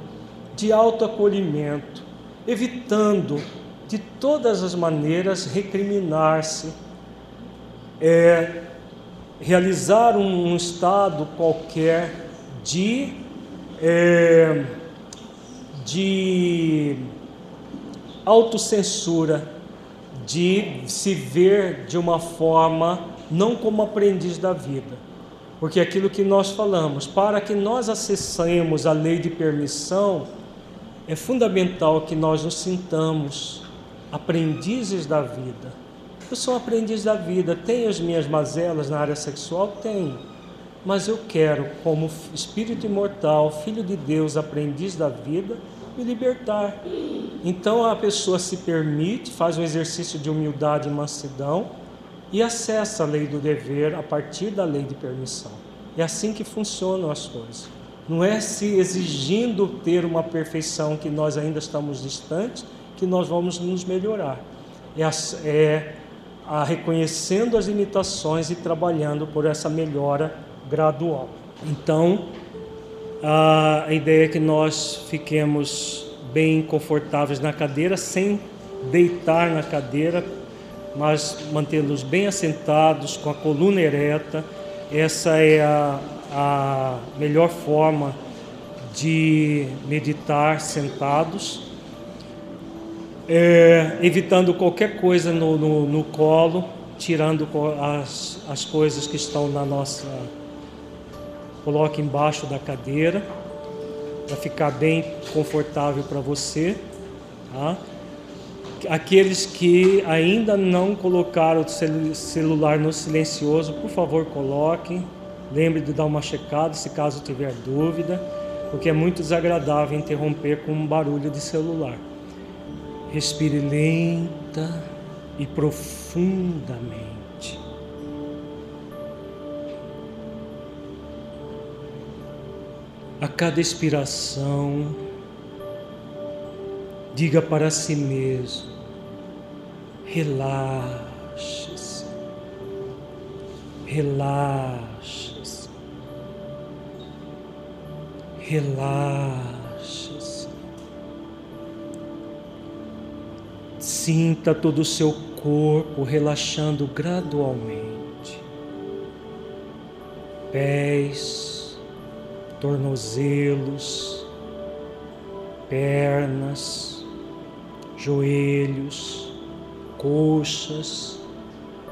de alto acolhimento, evitando de todas as maneiras recriminar-se, é, realizar um, um estado qualquer de, é, de autocensura, de se ver de uma forma não como aprendiz da vida. Porque aquilo que nós falamos, para que nós acessemos a lei de permissão, é fundamental que nós nos sintamos aprendizes da vida. Eu sou um aprendiz da vida, tenho as minhas mazelas na área sexual? Tenho. Mas eu quero, como espírito imortal, filho de Deus, aprendiz da vida, me libertar. Então a pessoa se permite, faz um exercício de humildade e mansidão e acessa a lei do dever a partir da lei de permissão. É assim que funcionam as coisas. Não é se exigindo ter uma perfeição que nós ainda estamos distantes que nós vamos nos melhorar. É, é a reconhecendo as limitações e trabalhando por essa melhora gradual. Então, a ideia é que nós fiquemos bem confortáveis na cadeira, sem deitar na cadeira, mas mantê-los bem assentados, com a coluna ereta. Essa é a, a melhor forma de meditar sentados, é, evitando qualquer coisa no, no, no colo, tirando as, as coisas que estão na nossa. Coloque embaixo da cadeira, para ficar bem confortável para você. Tá? Aqueles que ainda não colocaram o celular no silencioso, por favor, coloquem Lembre de dar uma checada se caso tiver dúvida, porque é muito desagradável interromper com um barulho de celular. Respire lenta e profundamente. A cada expiração, diga para si mesmo: relaxe-se, relaxe. Relaxe-se. Sinta todo o seu corpo relaxando gradualmente. Pés, tornozelos, pernas, joelhos, coxas,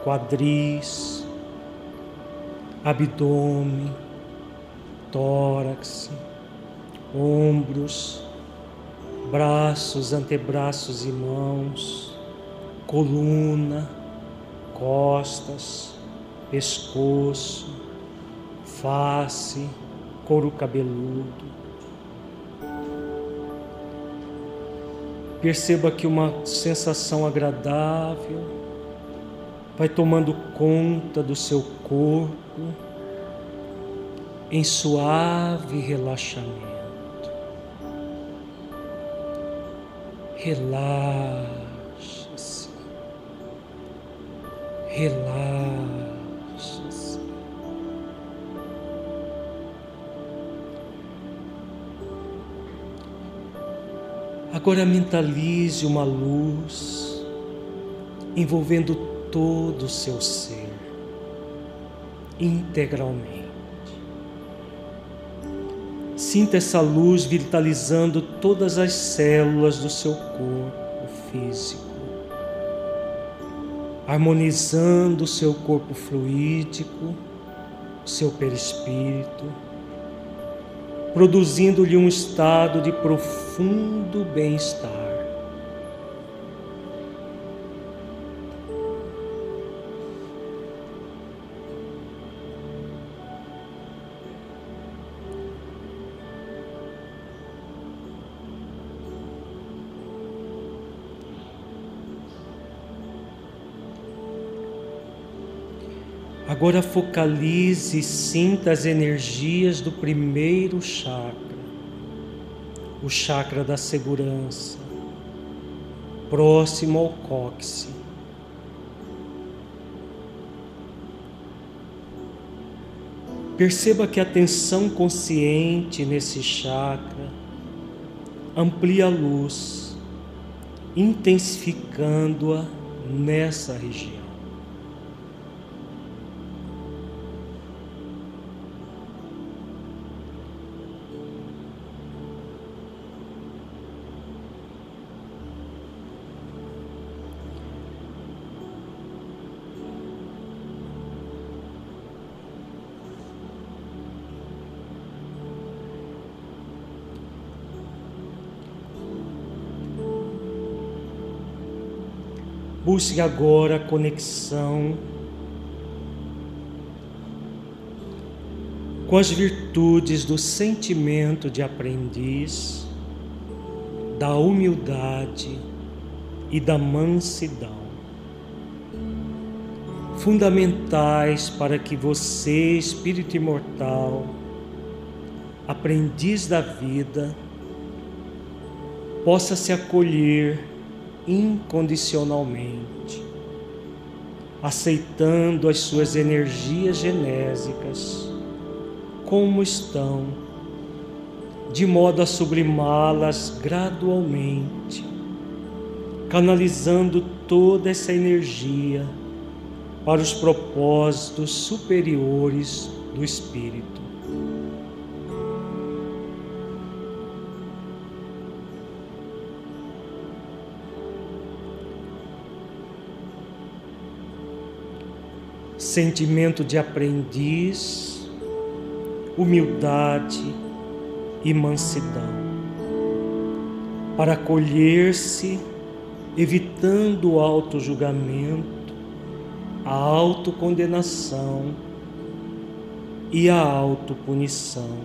quadris, abdômen, tórax ombros, braços, antebraços e mãos, coluna, costas, pescoço, face, couro cabeludo. Perceba que uma sensação agradável vai tomando conta do seu corpo em suave relaxamento. Relaxe-se. Relaxe-se. Agora mentalize uma luz envolvendo todo o seu ser integralmente. Sinta essa luz vitalizando todas as células do seu corpo físico, harmonizando o seu corpo fluídico, o seu perispírito, produzindo-lhe um estado de profundo bem-estar. Agora focalize e sinta as energias do primeiro chakra, o chakra da segurança, próximo ao cóccix. Perceba que a atenção consciente nesse chakra amplia a luz, intensificando-a nessa região. Busque agora a conexão com as virtudes do sentimento de aprendiz, da humildade e da mansidão, fundamentais para que você, espírito imortal, aprendiz da vida, possa se acolher incondicionalmente, aceitando as suas energias genésicas como estão, de modo a sublimá-las gradualmente, canalizando toda essa energia para os propósitos superiores do Espírito. Sentimento de aprendiz, humildade e mansidão, para acolher-se, evitando o auto-julgamento, a autocondenação e a autopunição,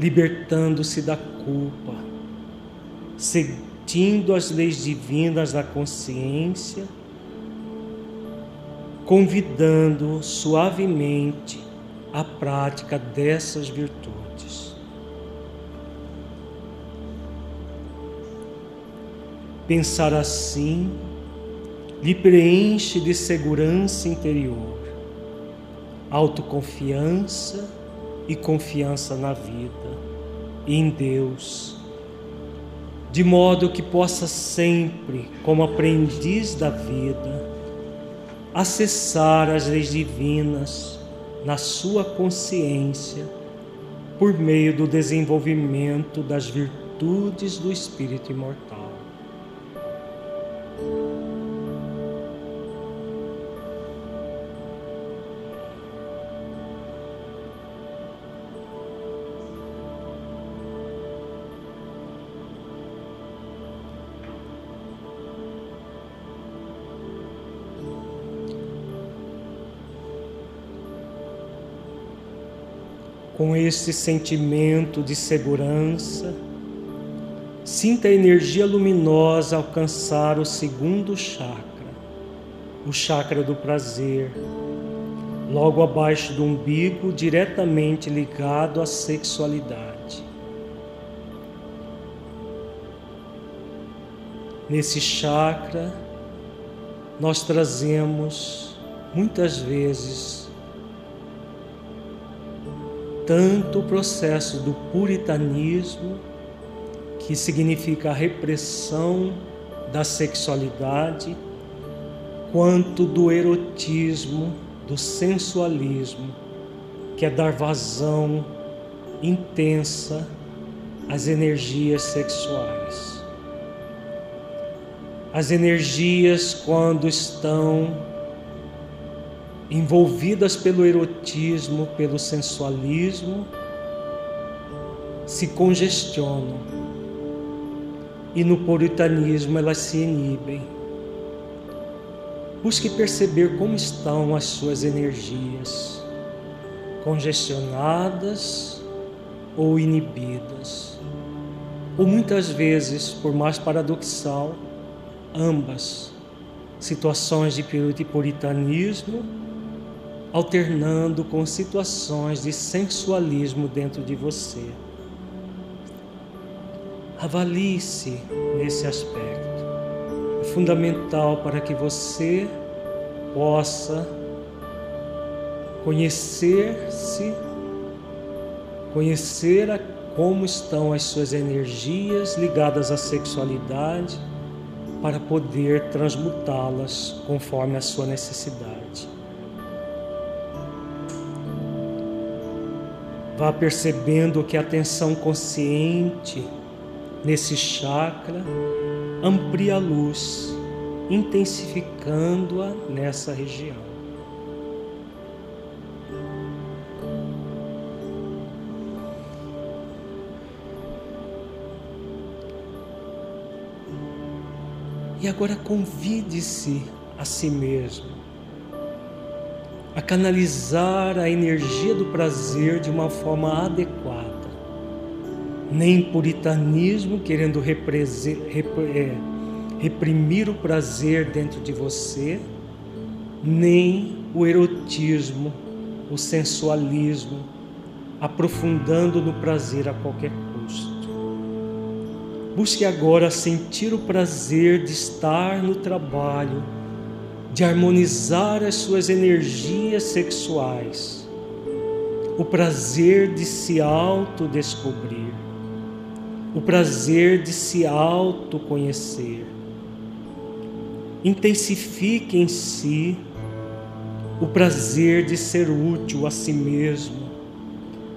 libertando-se da culpa, sentindo as leis divinas da consciência convidando suavemente a prática dessas virtudes. Pensar assim lhe preenche de segurança interior, autoconfiança e confiança na vida e em Deus, de modo que possa sempre, como aprendiz da vida, acessar as leis divinas na sua consciência por meio do desenvolvimento das virtudes do espírito imortal. Com esse sentimento de segurança, sinta a energia luminosa alcançar o segundo chakra, o chakra do prazer, logo abaixo do umbigo, diretamente ligado à sexualidade. Nesse chakra, nós trazemos muitas vezes tanto o processo do puritanismo, que significa a repressão da sexualidade, quanto do erotismo, do sensualismo, que é dar vazão intensa às energias sexuais. As energias, quando estão envolvidas pelo erotismo, pelo sensualismo, se congestionam e no puritanismo elas se inibem. Busque perceber como estão as suas energias, congestionadas ou inibidas. Ou muitas vezes, por mais paradoxal, ambas situações de puritanismo alternando com situações de sensualismo dentro de você. Avalie-se nesse aspecto. É fundamental para que você possa conhecer-se, conhecer a, como estão as suas energias ligadas à sexualidade, para poder transmutá-las conforme a sua necessidade. Vá percebendo que a atenção consciente nesse chakra amplia a luz, intensificando-a nessa região. E agora convide-se a si mesmo a canalizar a energia do prazer de uma forma adequada. Nem puritanismo querendo é, reprimir o prazer dentro de você, nem o erotismo, o sensualismo, aprofundando no prazer a qualquer custo. Busque agora sentir o prazer de estar no trabalho, de harmonizar as suas energias sexuais, o prazer de se autodescobrir, o prazer de se autoconhecer. Intensifique em si o prazer de ser útil a si mesmo,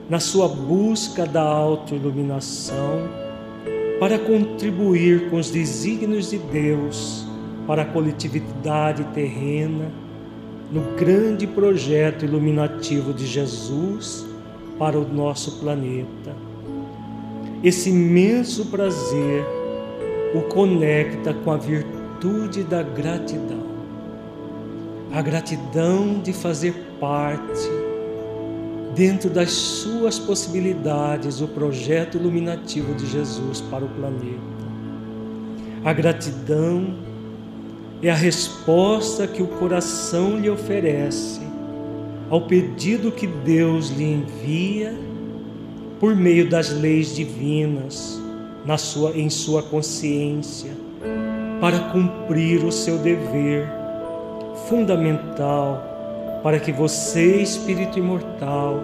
na sua busca da autoiluminação para contribuir com os desígnios de Deus para a coletividade terrena no grande projeto iluminativo de Jesus para o nosso planeta. Esse imenso prazer o conecta com a virtude da gratidão. A gratidão de fazer parte dentro das suas possibilidades, o projeto iluminativo de Jesus para o planeta. A gratidão é a resposta que o coração lhe oferece ao pedido que Deus lhe envia por meio das leis divinas na sua, em sua consciência para cumprir o seu dever fundamental para que você, espírito imortal,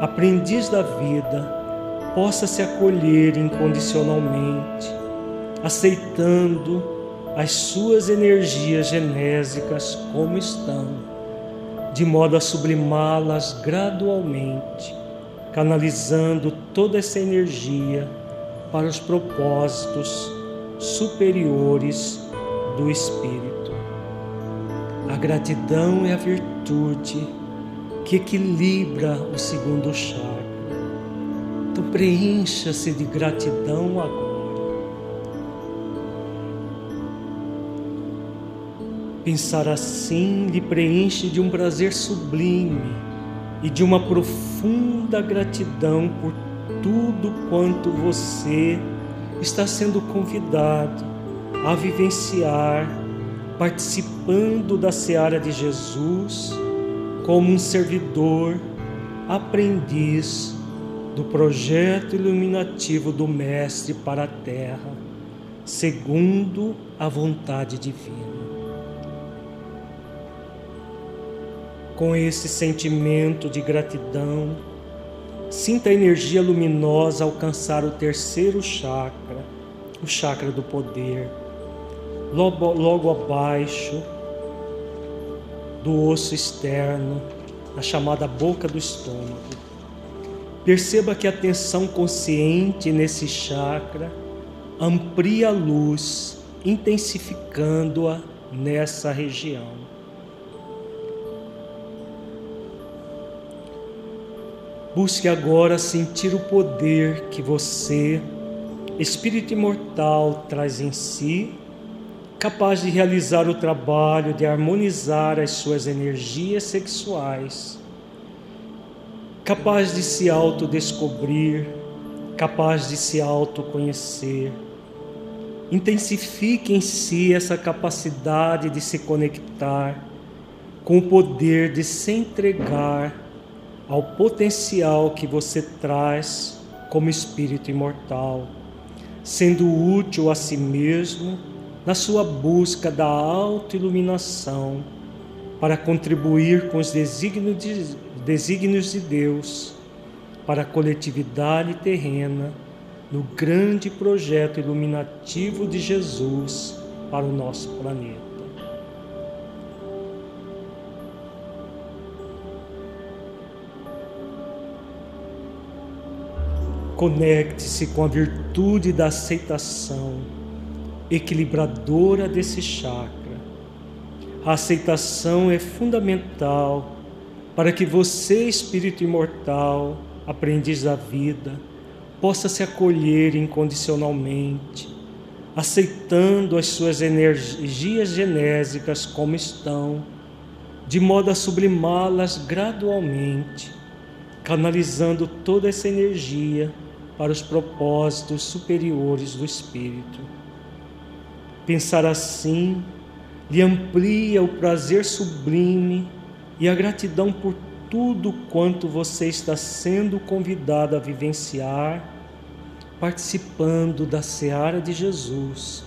aprendiz da vida, possa se acolher incondicionalmente, aceitando as suas energias genésicas como estão, de modo a sublimá-las gradualmente, canalizando toda essa energia para os propósitos superiores do espírito. A gratidão é a virtude que equilibra o segundo chakra. Então preencha-se de gratidão agora. Pensar assim lhe preenche de um prazer sublime e de uma profunda gratidão por tudo quanto você está sendo convidado a vivenciar participando da seara de Jesus como um servidor, aprendiz do projeto iluminativo do Mestre para a Terra, segundo a vontade divina. Com esse sentimento de gratidão, sinta a energia luminosa alcançar o terceiro chakra, o chakra do poder logo, logo abaixo do osso externo, na chamada boca do estômago. Perceba que a atenção consciente nesse chakra amplia a luz, intensificando-a nessa região. Busque agora sentir o poder que você, espírito imortal, traz em si capaz de realizar o trabalho de harmonizar as suas energias sexuais, capaz de se autodescobrir, capaz de se autoconhecer. Intensifique em si essa capacidade de se conectar com o poder de se entregar ao potencial que você traz como espírito imortal, sendo útil a si mesmo na sua busca da autoiluminação para contribuir com os desígnios de, Deus para a coletividade terrena no grande projeto iluminativo de Jesus para o nosso planeta. Conecte-se com a virtude da aceitação equilibradora desse chakra. A aceitação é fundamental para que você, espírito imortal, aprendiz da vida, possa se acolher incondicionalmente, aceitando as suas energias genésicas como estão, de modo a sublimá-las gradualmente, canalizando toda essa energia para os propósitos superiores do Espírito. Pensar assim lhe amplia o prazer sublime e a gratidão por tudo quanto você está sendo convidado a vivenciar, participando da seara de Jesus,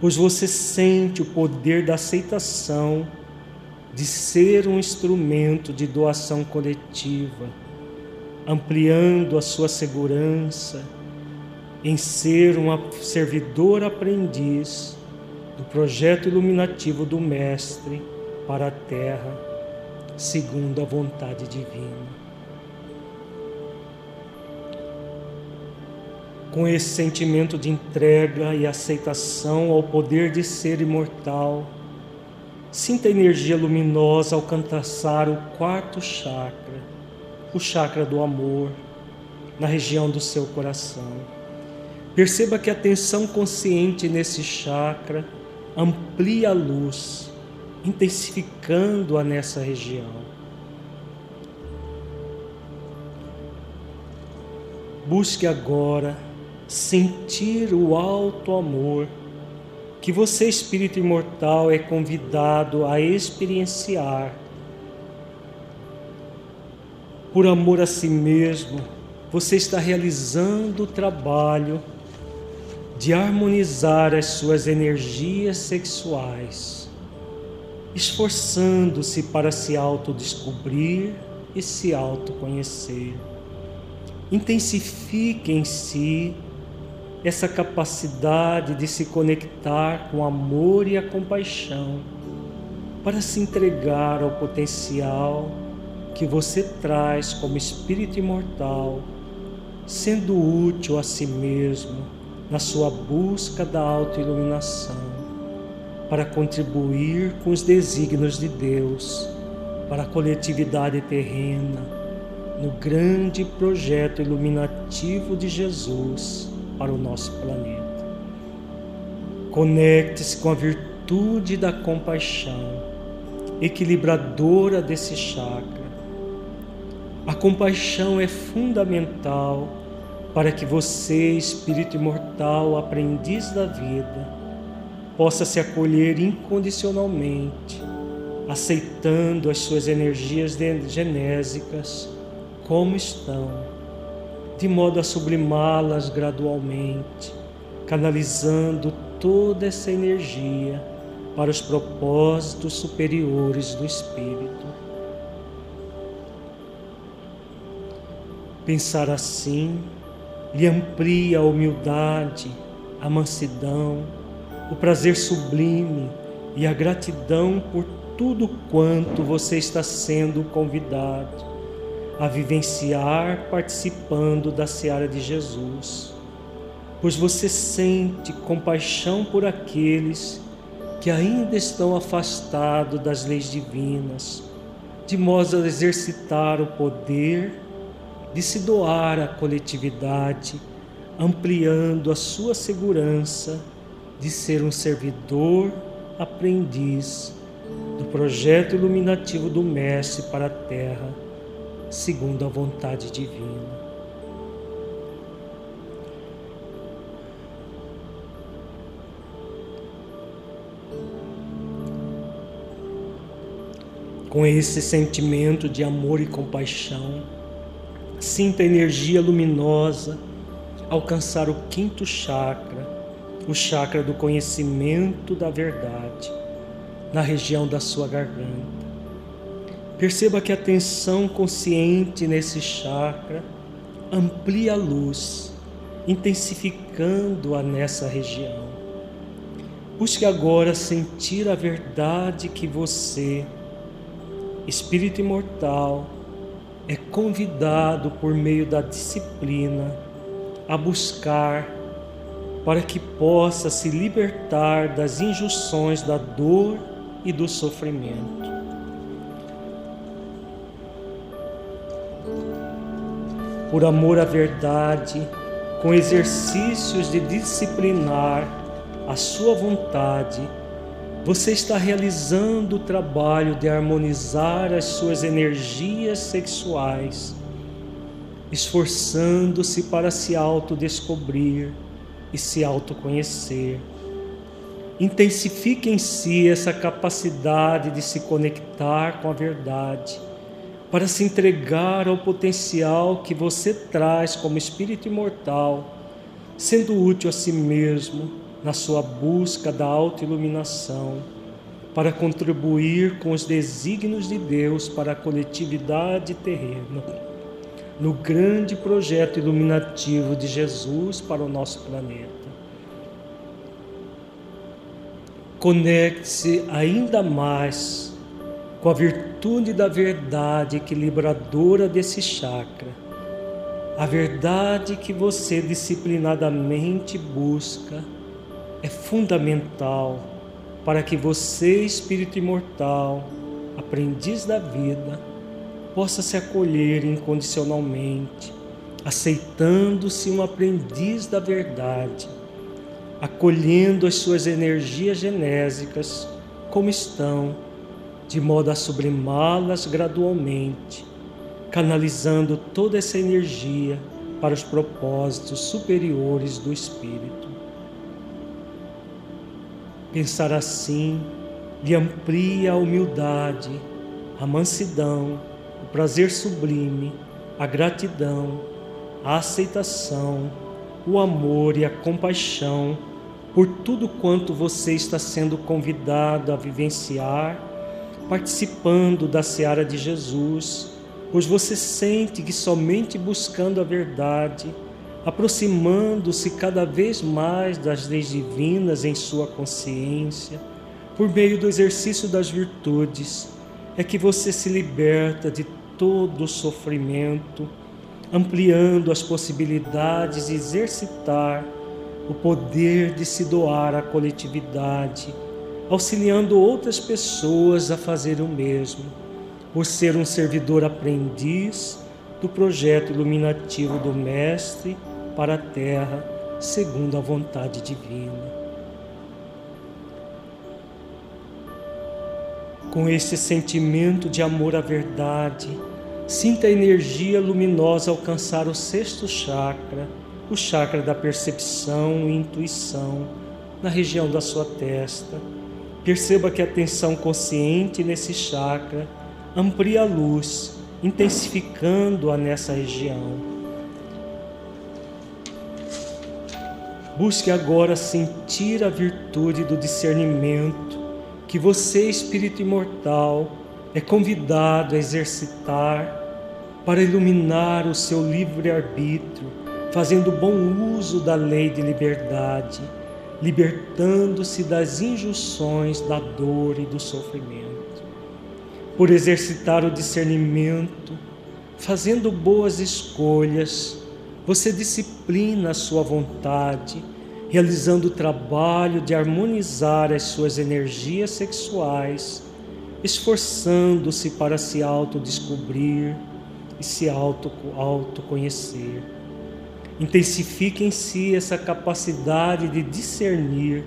pois você sente o poder da aceitação de ser um instrumento de doação coletiva, ampliando a sua segurança em ser um servidor aprendiz do projeto iluminativo do Mestre para a Terra, segundo a vontade divina. Com esse sentimento de entrega e aceitação ao poder de ser imortal, sinta a energia luminosa alcançar o quarto chakra, o chakra do amor, na região do seu coração. Perceba que a atenção consciente nesse chakra amplia a luz, intensificando-a nessa região. Busque agora sentir o alto amor que você, espírito imortal, é convidado a experienciar. Por amor a si mesmo, você está realizando o trabalho de harmonizar as suas energias sexuais, esforçando-se para se autodescobrir e se autoconhecer. Intensifique em si essa capacidade de se conectar com o amor e a compaixão para se entregar ao potencial que você traz como espírito imortal, sendo útil a si mesmo na sua busca da autoiluminação, para contribuir com os desígnios de Deus para a coletividade terrena, no grande projeto iluminativo de Jesus para o nosso planeta. Conecte-se com a virtude da compaixão, equilibradora desse chakra. A compaixão é fundamental para que você, espírito imortal, aprendiz da vida, possa se acolher incondicionalmente, aceitando as suas energias genésicas como estão, de modo a sublimá-las gradualmente, canalizando toda essa energia para os propósitos superiores do espírito. Pensar assim lhe amplia a humildade, a mansidão, o prazer sublime e a gratidão por tudo quanto você está sendo convidado a vivenciar participando da seara de Jesus, pois você sente compaixão por aqueles que ainda estão afastados das leis divinas, de modo a exercitar o poder de se doar à coletividade, ampliando a sua segurança de ser um servidor aprendiz do projeto iluminativo do Mestre para a Terra, segundo a vontade divina. Com esse sentimento de amor e compaixão, Sinta a energia luminosa alcançar o quinto chakra, o chakra do conhecimento da verdade, na região da sua garganta. Perceba que a atenção consciente nesse chakra amplia a luz, intensificando-a nessa região. Busque agora sentir a verdade que você, espírito imortal, é convidado por meio da disciplina a buscar para que possa se libertar das injunções da dor e do sofrimento. Por amor à verdade, com exercícios de disciplinar a sua vontade, você está realizando o trabalho de harmonizar as suas energias sexuais, esforçando-se para se autodescobrir e se autoconhecer. Intensifique em si essa capacidade de se conectar com a verdade, para se entregar ao potencial que você traz como espírito imortal, sendo útil a si mesmo na sua busca da autoiluminação, para contribuir com os desígnios de Deus para a coletividade terrena, no grande projeto iluminativo de Jesus para o nosso planeta. Conecte-se ainda mais com a virtude da verdade equilibradora desse chakra, a verdade que você disciplinadamente busca é fundamental para que você, espírito imortal, aprendiz da vida, possa se acolher incondicionalmente, aceitando-se um aprendiz da verdade, acolhendo as suas energias genésicas como estão, de modo a sublimá-las gradualmente, canalizando toda essa energia para os propósitos superiores do espírito. Pensar assim lhe amplia a humildade, a mansidão, o prazer sublime, a gratidão, a aceitação, o amor e a compaixão por tudo quanto você está sendo convidado a vivenciar, participando da seara de Jesus, pois você sente que somente buscando a verdade aproximando-se cada vez mais das leis divinas em sua consciência, por meio do exercício das virtudes, é que você se liberta de todo o sofrimento, ampliando as possibilidades de exercitar o poder de se doar à coletividade, auxiliando outras pessoas a fazer o mesmo, por ser um servidor aprendiz do projeto iluminativo do Mestre para a terra segundo a vontade divina. Com esse sentimento de amor à verdade, sinta a energia luminosa alcançar o sexto chakra, o chakra da percepção e intuição, na região da sua testa. Perceba que a atenção consciente nesse chakra amplia a luz, intensificando-a nessa região Busque agora sentir a virtude do discernimento que você, espírito imortal, é convidado a exercitar para iluminar o seu livre-arbítrio, fazendo bom uso da lei de liberdade, libertando-se das injunções da dor e do sofrimento. Por exercitar o discernimento, fazendo boas escolhas, você disciplina a sua vontade, realizando o trabalho de harmonizar as suas energias sexuais, esforçando-se para se autodescobrir e se auto, autoconhecer. Intensifique em si essa capacidade de discernir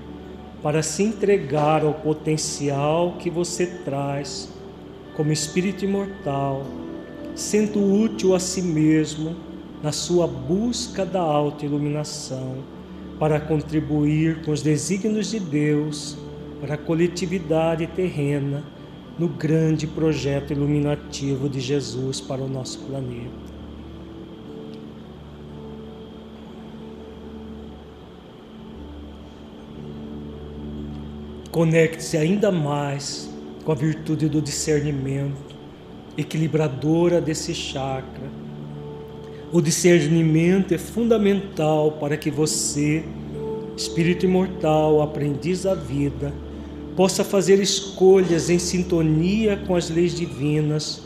para se entregar ao potencial que você traz como espírito imortal, sendo útil a si mesmo na sua busca da autoiluminação para contribuir com os desígnios de Deus para a coletividade terrena no grande projeto iluminativo de Jesus para o nosso planeta. Conecte-se ainda mais com a virtude do discernimento, equilibradora desse chakra o discernimento é fundamental para que você, espírito imortal, aprendiz da vida, possa fazer escolhas em sintonia com as leis divinas,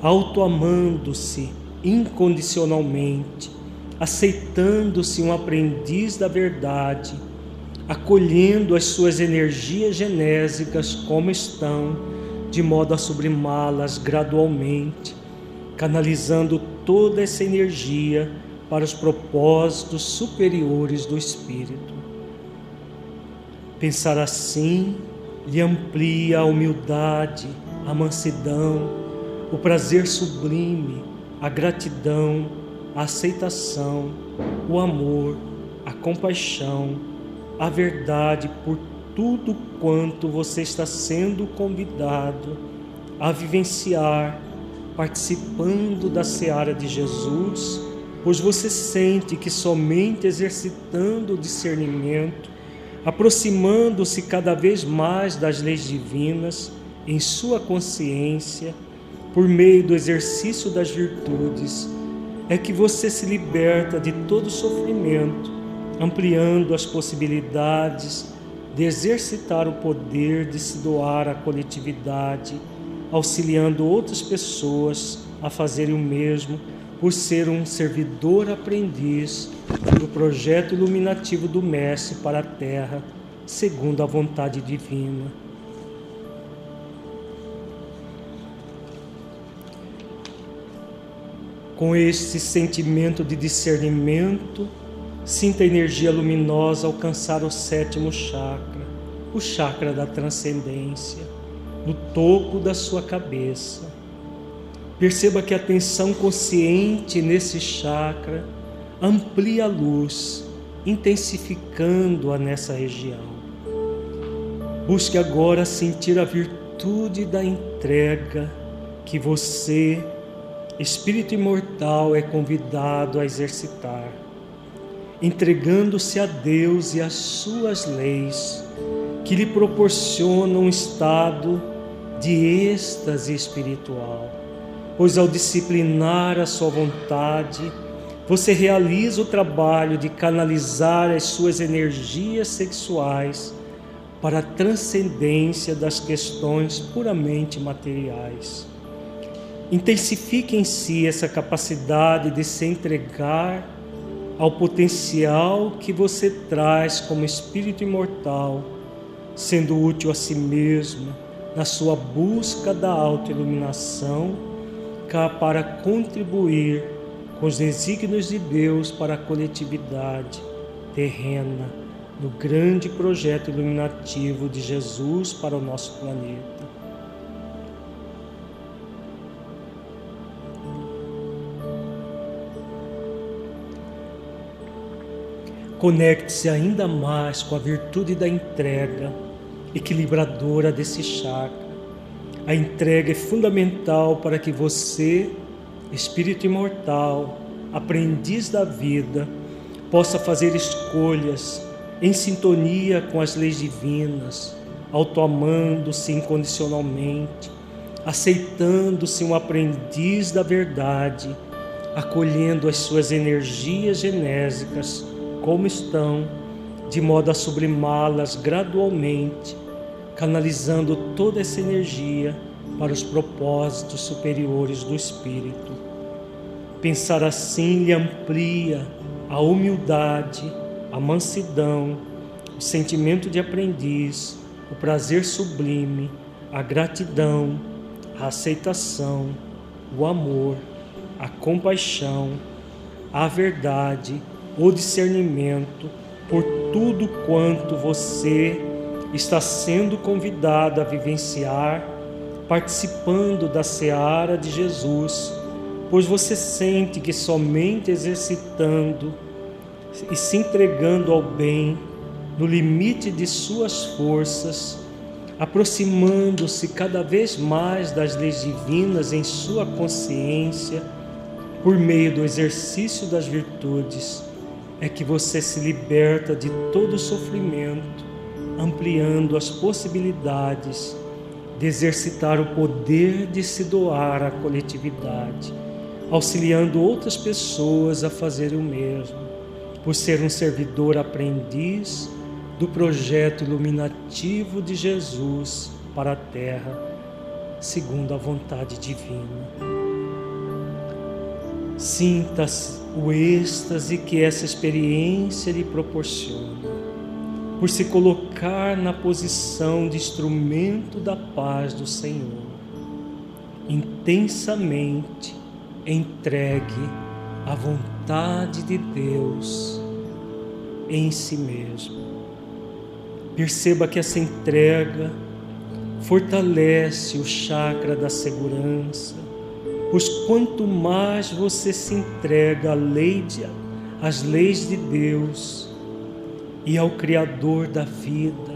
autoamando-se incondicionalmente, aceitando-se um aprendiz da verdade, acolhendo as suas energias genésicas como estão, de modo a sublimá-las gradualmente, canalizando toda essa energia para os propósitos superiores do Espírito. Pensar assim lhe amplia a humildade, a mansidão, o prazer sublime, a gratidão, a aceitação, o amor, a compaixão, a verdade por tudo quanto você está sendo convidado a vivenciar, participando da seara de Jesus, pois você sente que somente exercitando o discernimento, aproximando-se cada vez mais das leis divinas em sua consciência, por meio do exercício das virtudes, é que você se liberta de todo sofrimento, ampliando as possibilidades de exercitar o poder de se doar à coletividade, auxiliando outras pessoas a fazerem o mesmo por ser um servidor aprendiz do projeto iluminativo do Mestre para a Terra, segundo a vontade divina. Com este sentimento de discernimento, sinta a energia luminosa alcançar o sétimo chakra, o chakra da transcendência, no topo da sua cabeça. Perceba que a atenção consciente nesse chakra amplia a luz, intensificando-a nessa região. Busque agora sentir a virtude da entrega que você espírito imortal é convidado a exercitar, entregando-se a Deus e às suas leis, que lhe proporcionam um estado de êxtase espiritual, pois ao disciplinar a sua vontade, você realiza o trabalho de canalizar as suas energias sexuais para a transcendência das questões puramente materiais. Intensifique em si essa capacidade de se entregar ao potencial que você traz como espírito imortal, sendo útil a si mesmo na sua busca da autoiluminação, para contribuir com os desígnios de Deus para a coletividade terrena no grande projeto iluminativo de Jesus para o nosso planeta. Conecte-se ainda mais com a virtude da entrega, equilibradora desse chakra. A entrega é fundamental para que você, espírito imortal, aprendiz da vida, possa fazer escolhas em sintonia com as leis divinas, autoamando-se incondicionalmente, aceitando-se um aprendiz da verdade, acolhendo as suas energias genésicas como estão, de modo a sublimá-las gradualmente, canalizando toda essa energia para os propósitos superiores do Espírito. Pensar assim lhe amplia a humildade, a mansidão, o sentimento de aprendiz, o prazer sublime, a gratidão, a aceitação, o amor, a compaixão, a verdade o discernimento por tudo quanto você está sendo convidado a vivenciar, participando da seara de Jesus, pois você sente que somente exercitando e se entregando ao bem, no limite de suas forças, aproximando-se cada vez mais das leis divinas em sua consciência, por meio do exercício das virtudes, é que você se liberta de todo sofrimento, ampliando as possibilidades de exercitar o poder de se doar à coletividade, auxiliando outras pessoas a fazerem o mesmo, por ser um servidor aprendiz do projeto iluminativo de Jesus para a Terra, segundo a vontade divina. Sinta o êxtase que essa experiência lhe proporciona, por se colocar na posição de instrumento da paz do Senhor, intensamente entregue à vontade de Deus em si mesmo. Perceba que essa entrega fortalece o chakra da segurança, pois quanto mais você se entrega à lei de, às leis de Deus e ao Criador da vida,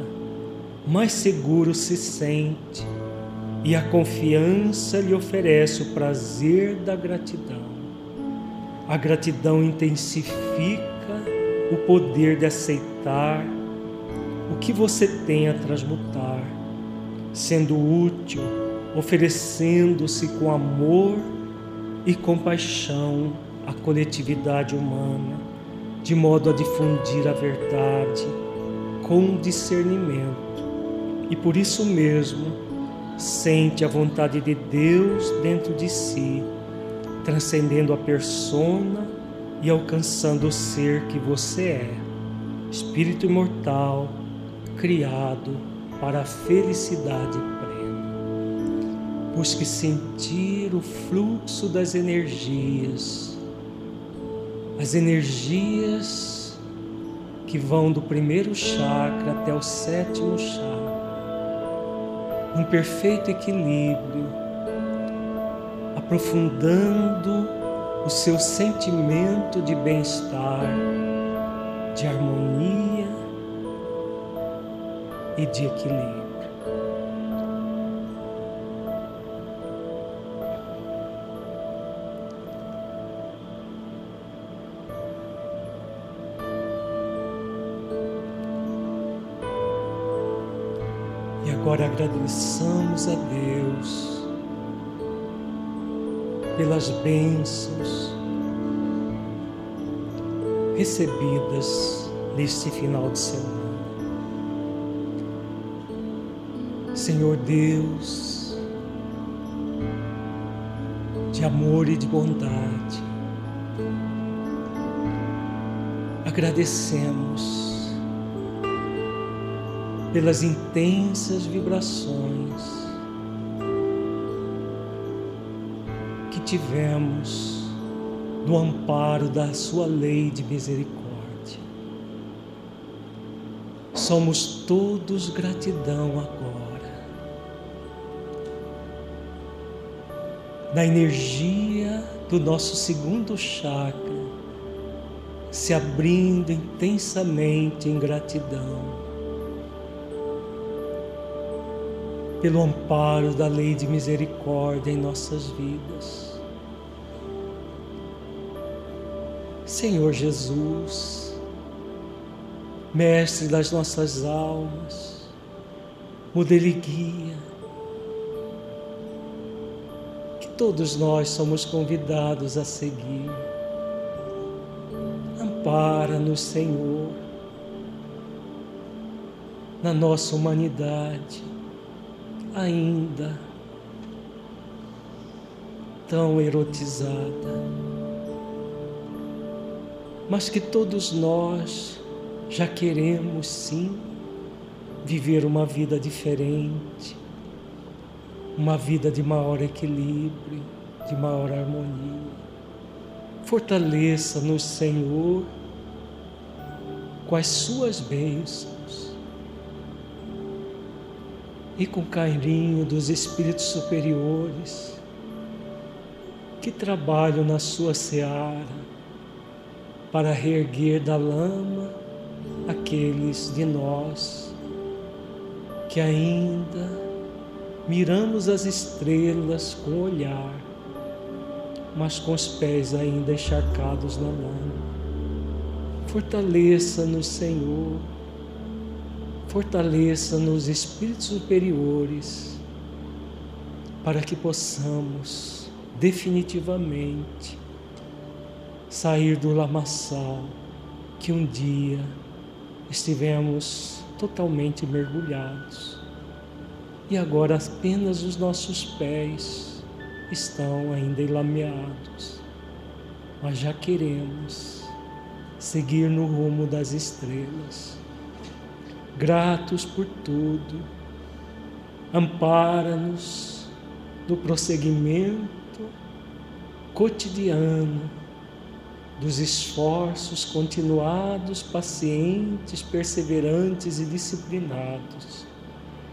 mais seguro se sente e a confiança lhe oferece o prazer da gratidão. A gratidão intensifica o poder de aceitar o que você tem a transmutar, sendo útil, oferecendo-se com amor e compaixão à coletividade humana, de modo a difundir a verdade com discernimento. E por isso mesmo, sente a vontade de Deus dentro de si, transcendendo a persona e alcançando o ser que você é, espírito imortal, criado para a felicidade plena. Busque sentir o fluxo das energias, as energias que vão do primeiro chakra até o sétimo chakra um perfeito equilíbrio, aprofundando o seu sentimento de bem-estar, de harmonia e de equilíbrio. Agora agradeçamos a Deus pelas bênçãos recebidas neste final de semana. Senhor Deus, de amor e de bondade, agradecemos pelas intensas vibrações que tivemos no amparo da Sua lei de misericórdia. Somos todos gratidão agora. Na energia do nosso segundo chakra, se abrindo intensamente em gratidão pelo amparo da lei de misericórdia em nossas vidas. Senhor Jesus, Mestre das nossas almas, modelo e guia, que todos nós somos convidados a seguir. Ampara-nos, Senhor, na nossa humanidade ainda tão erotizada, mas que todos nós já queremos sim viver uma vida diferente, uma vida de maior equilíbrio, de maior harmonia. Fortaleça-nos, Senhor, com as suas bênçãos e com carinho dos espíritos superiores que trabalham na sua seara para reerguer da lama aqueles de nós que ainda miramos as estrelas com o olhar, mas com os pés ainda encharcados na lama. Fortaleça-nos, Senhor fortaleça-nos espíritos superiores para que possamos definitivamente sair do lamaçal que um dia estivemos totalmente mergulhados. E agora apenas os nossos pés estão ainda enlameados, mas já queremos seguir no rumo das estrelas gratos por tudo. Ampara-nos no prosseguimento cotidiano dos esforços continuados, pacientes, perseverantes e disciplinados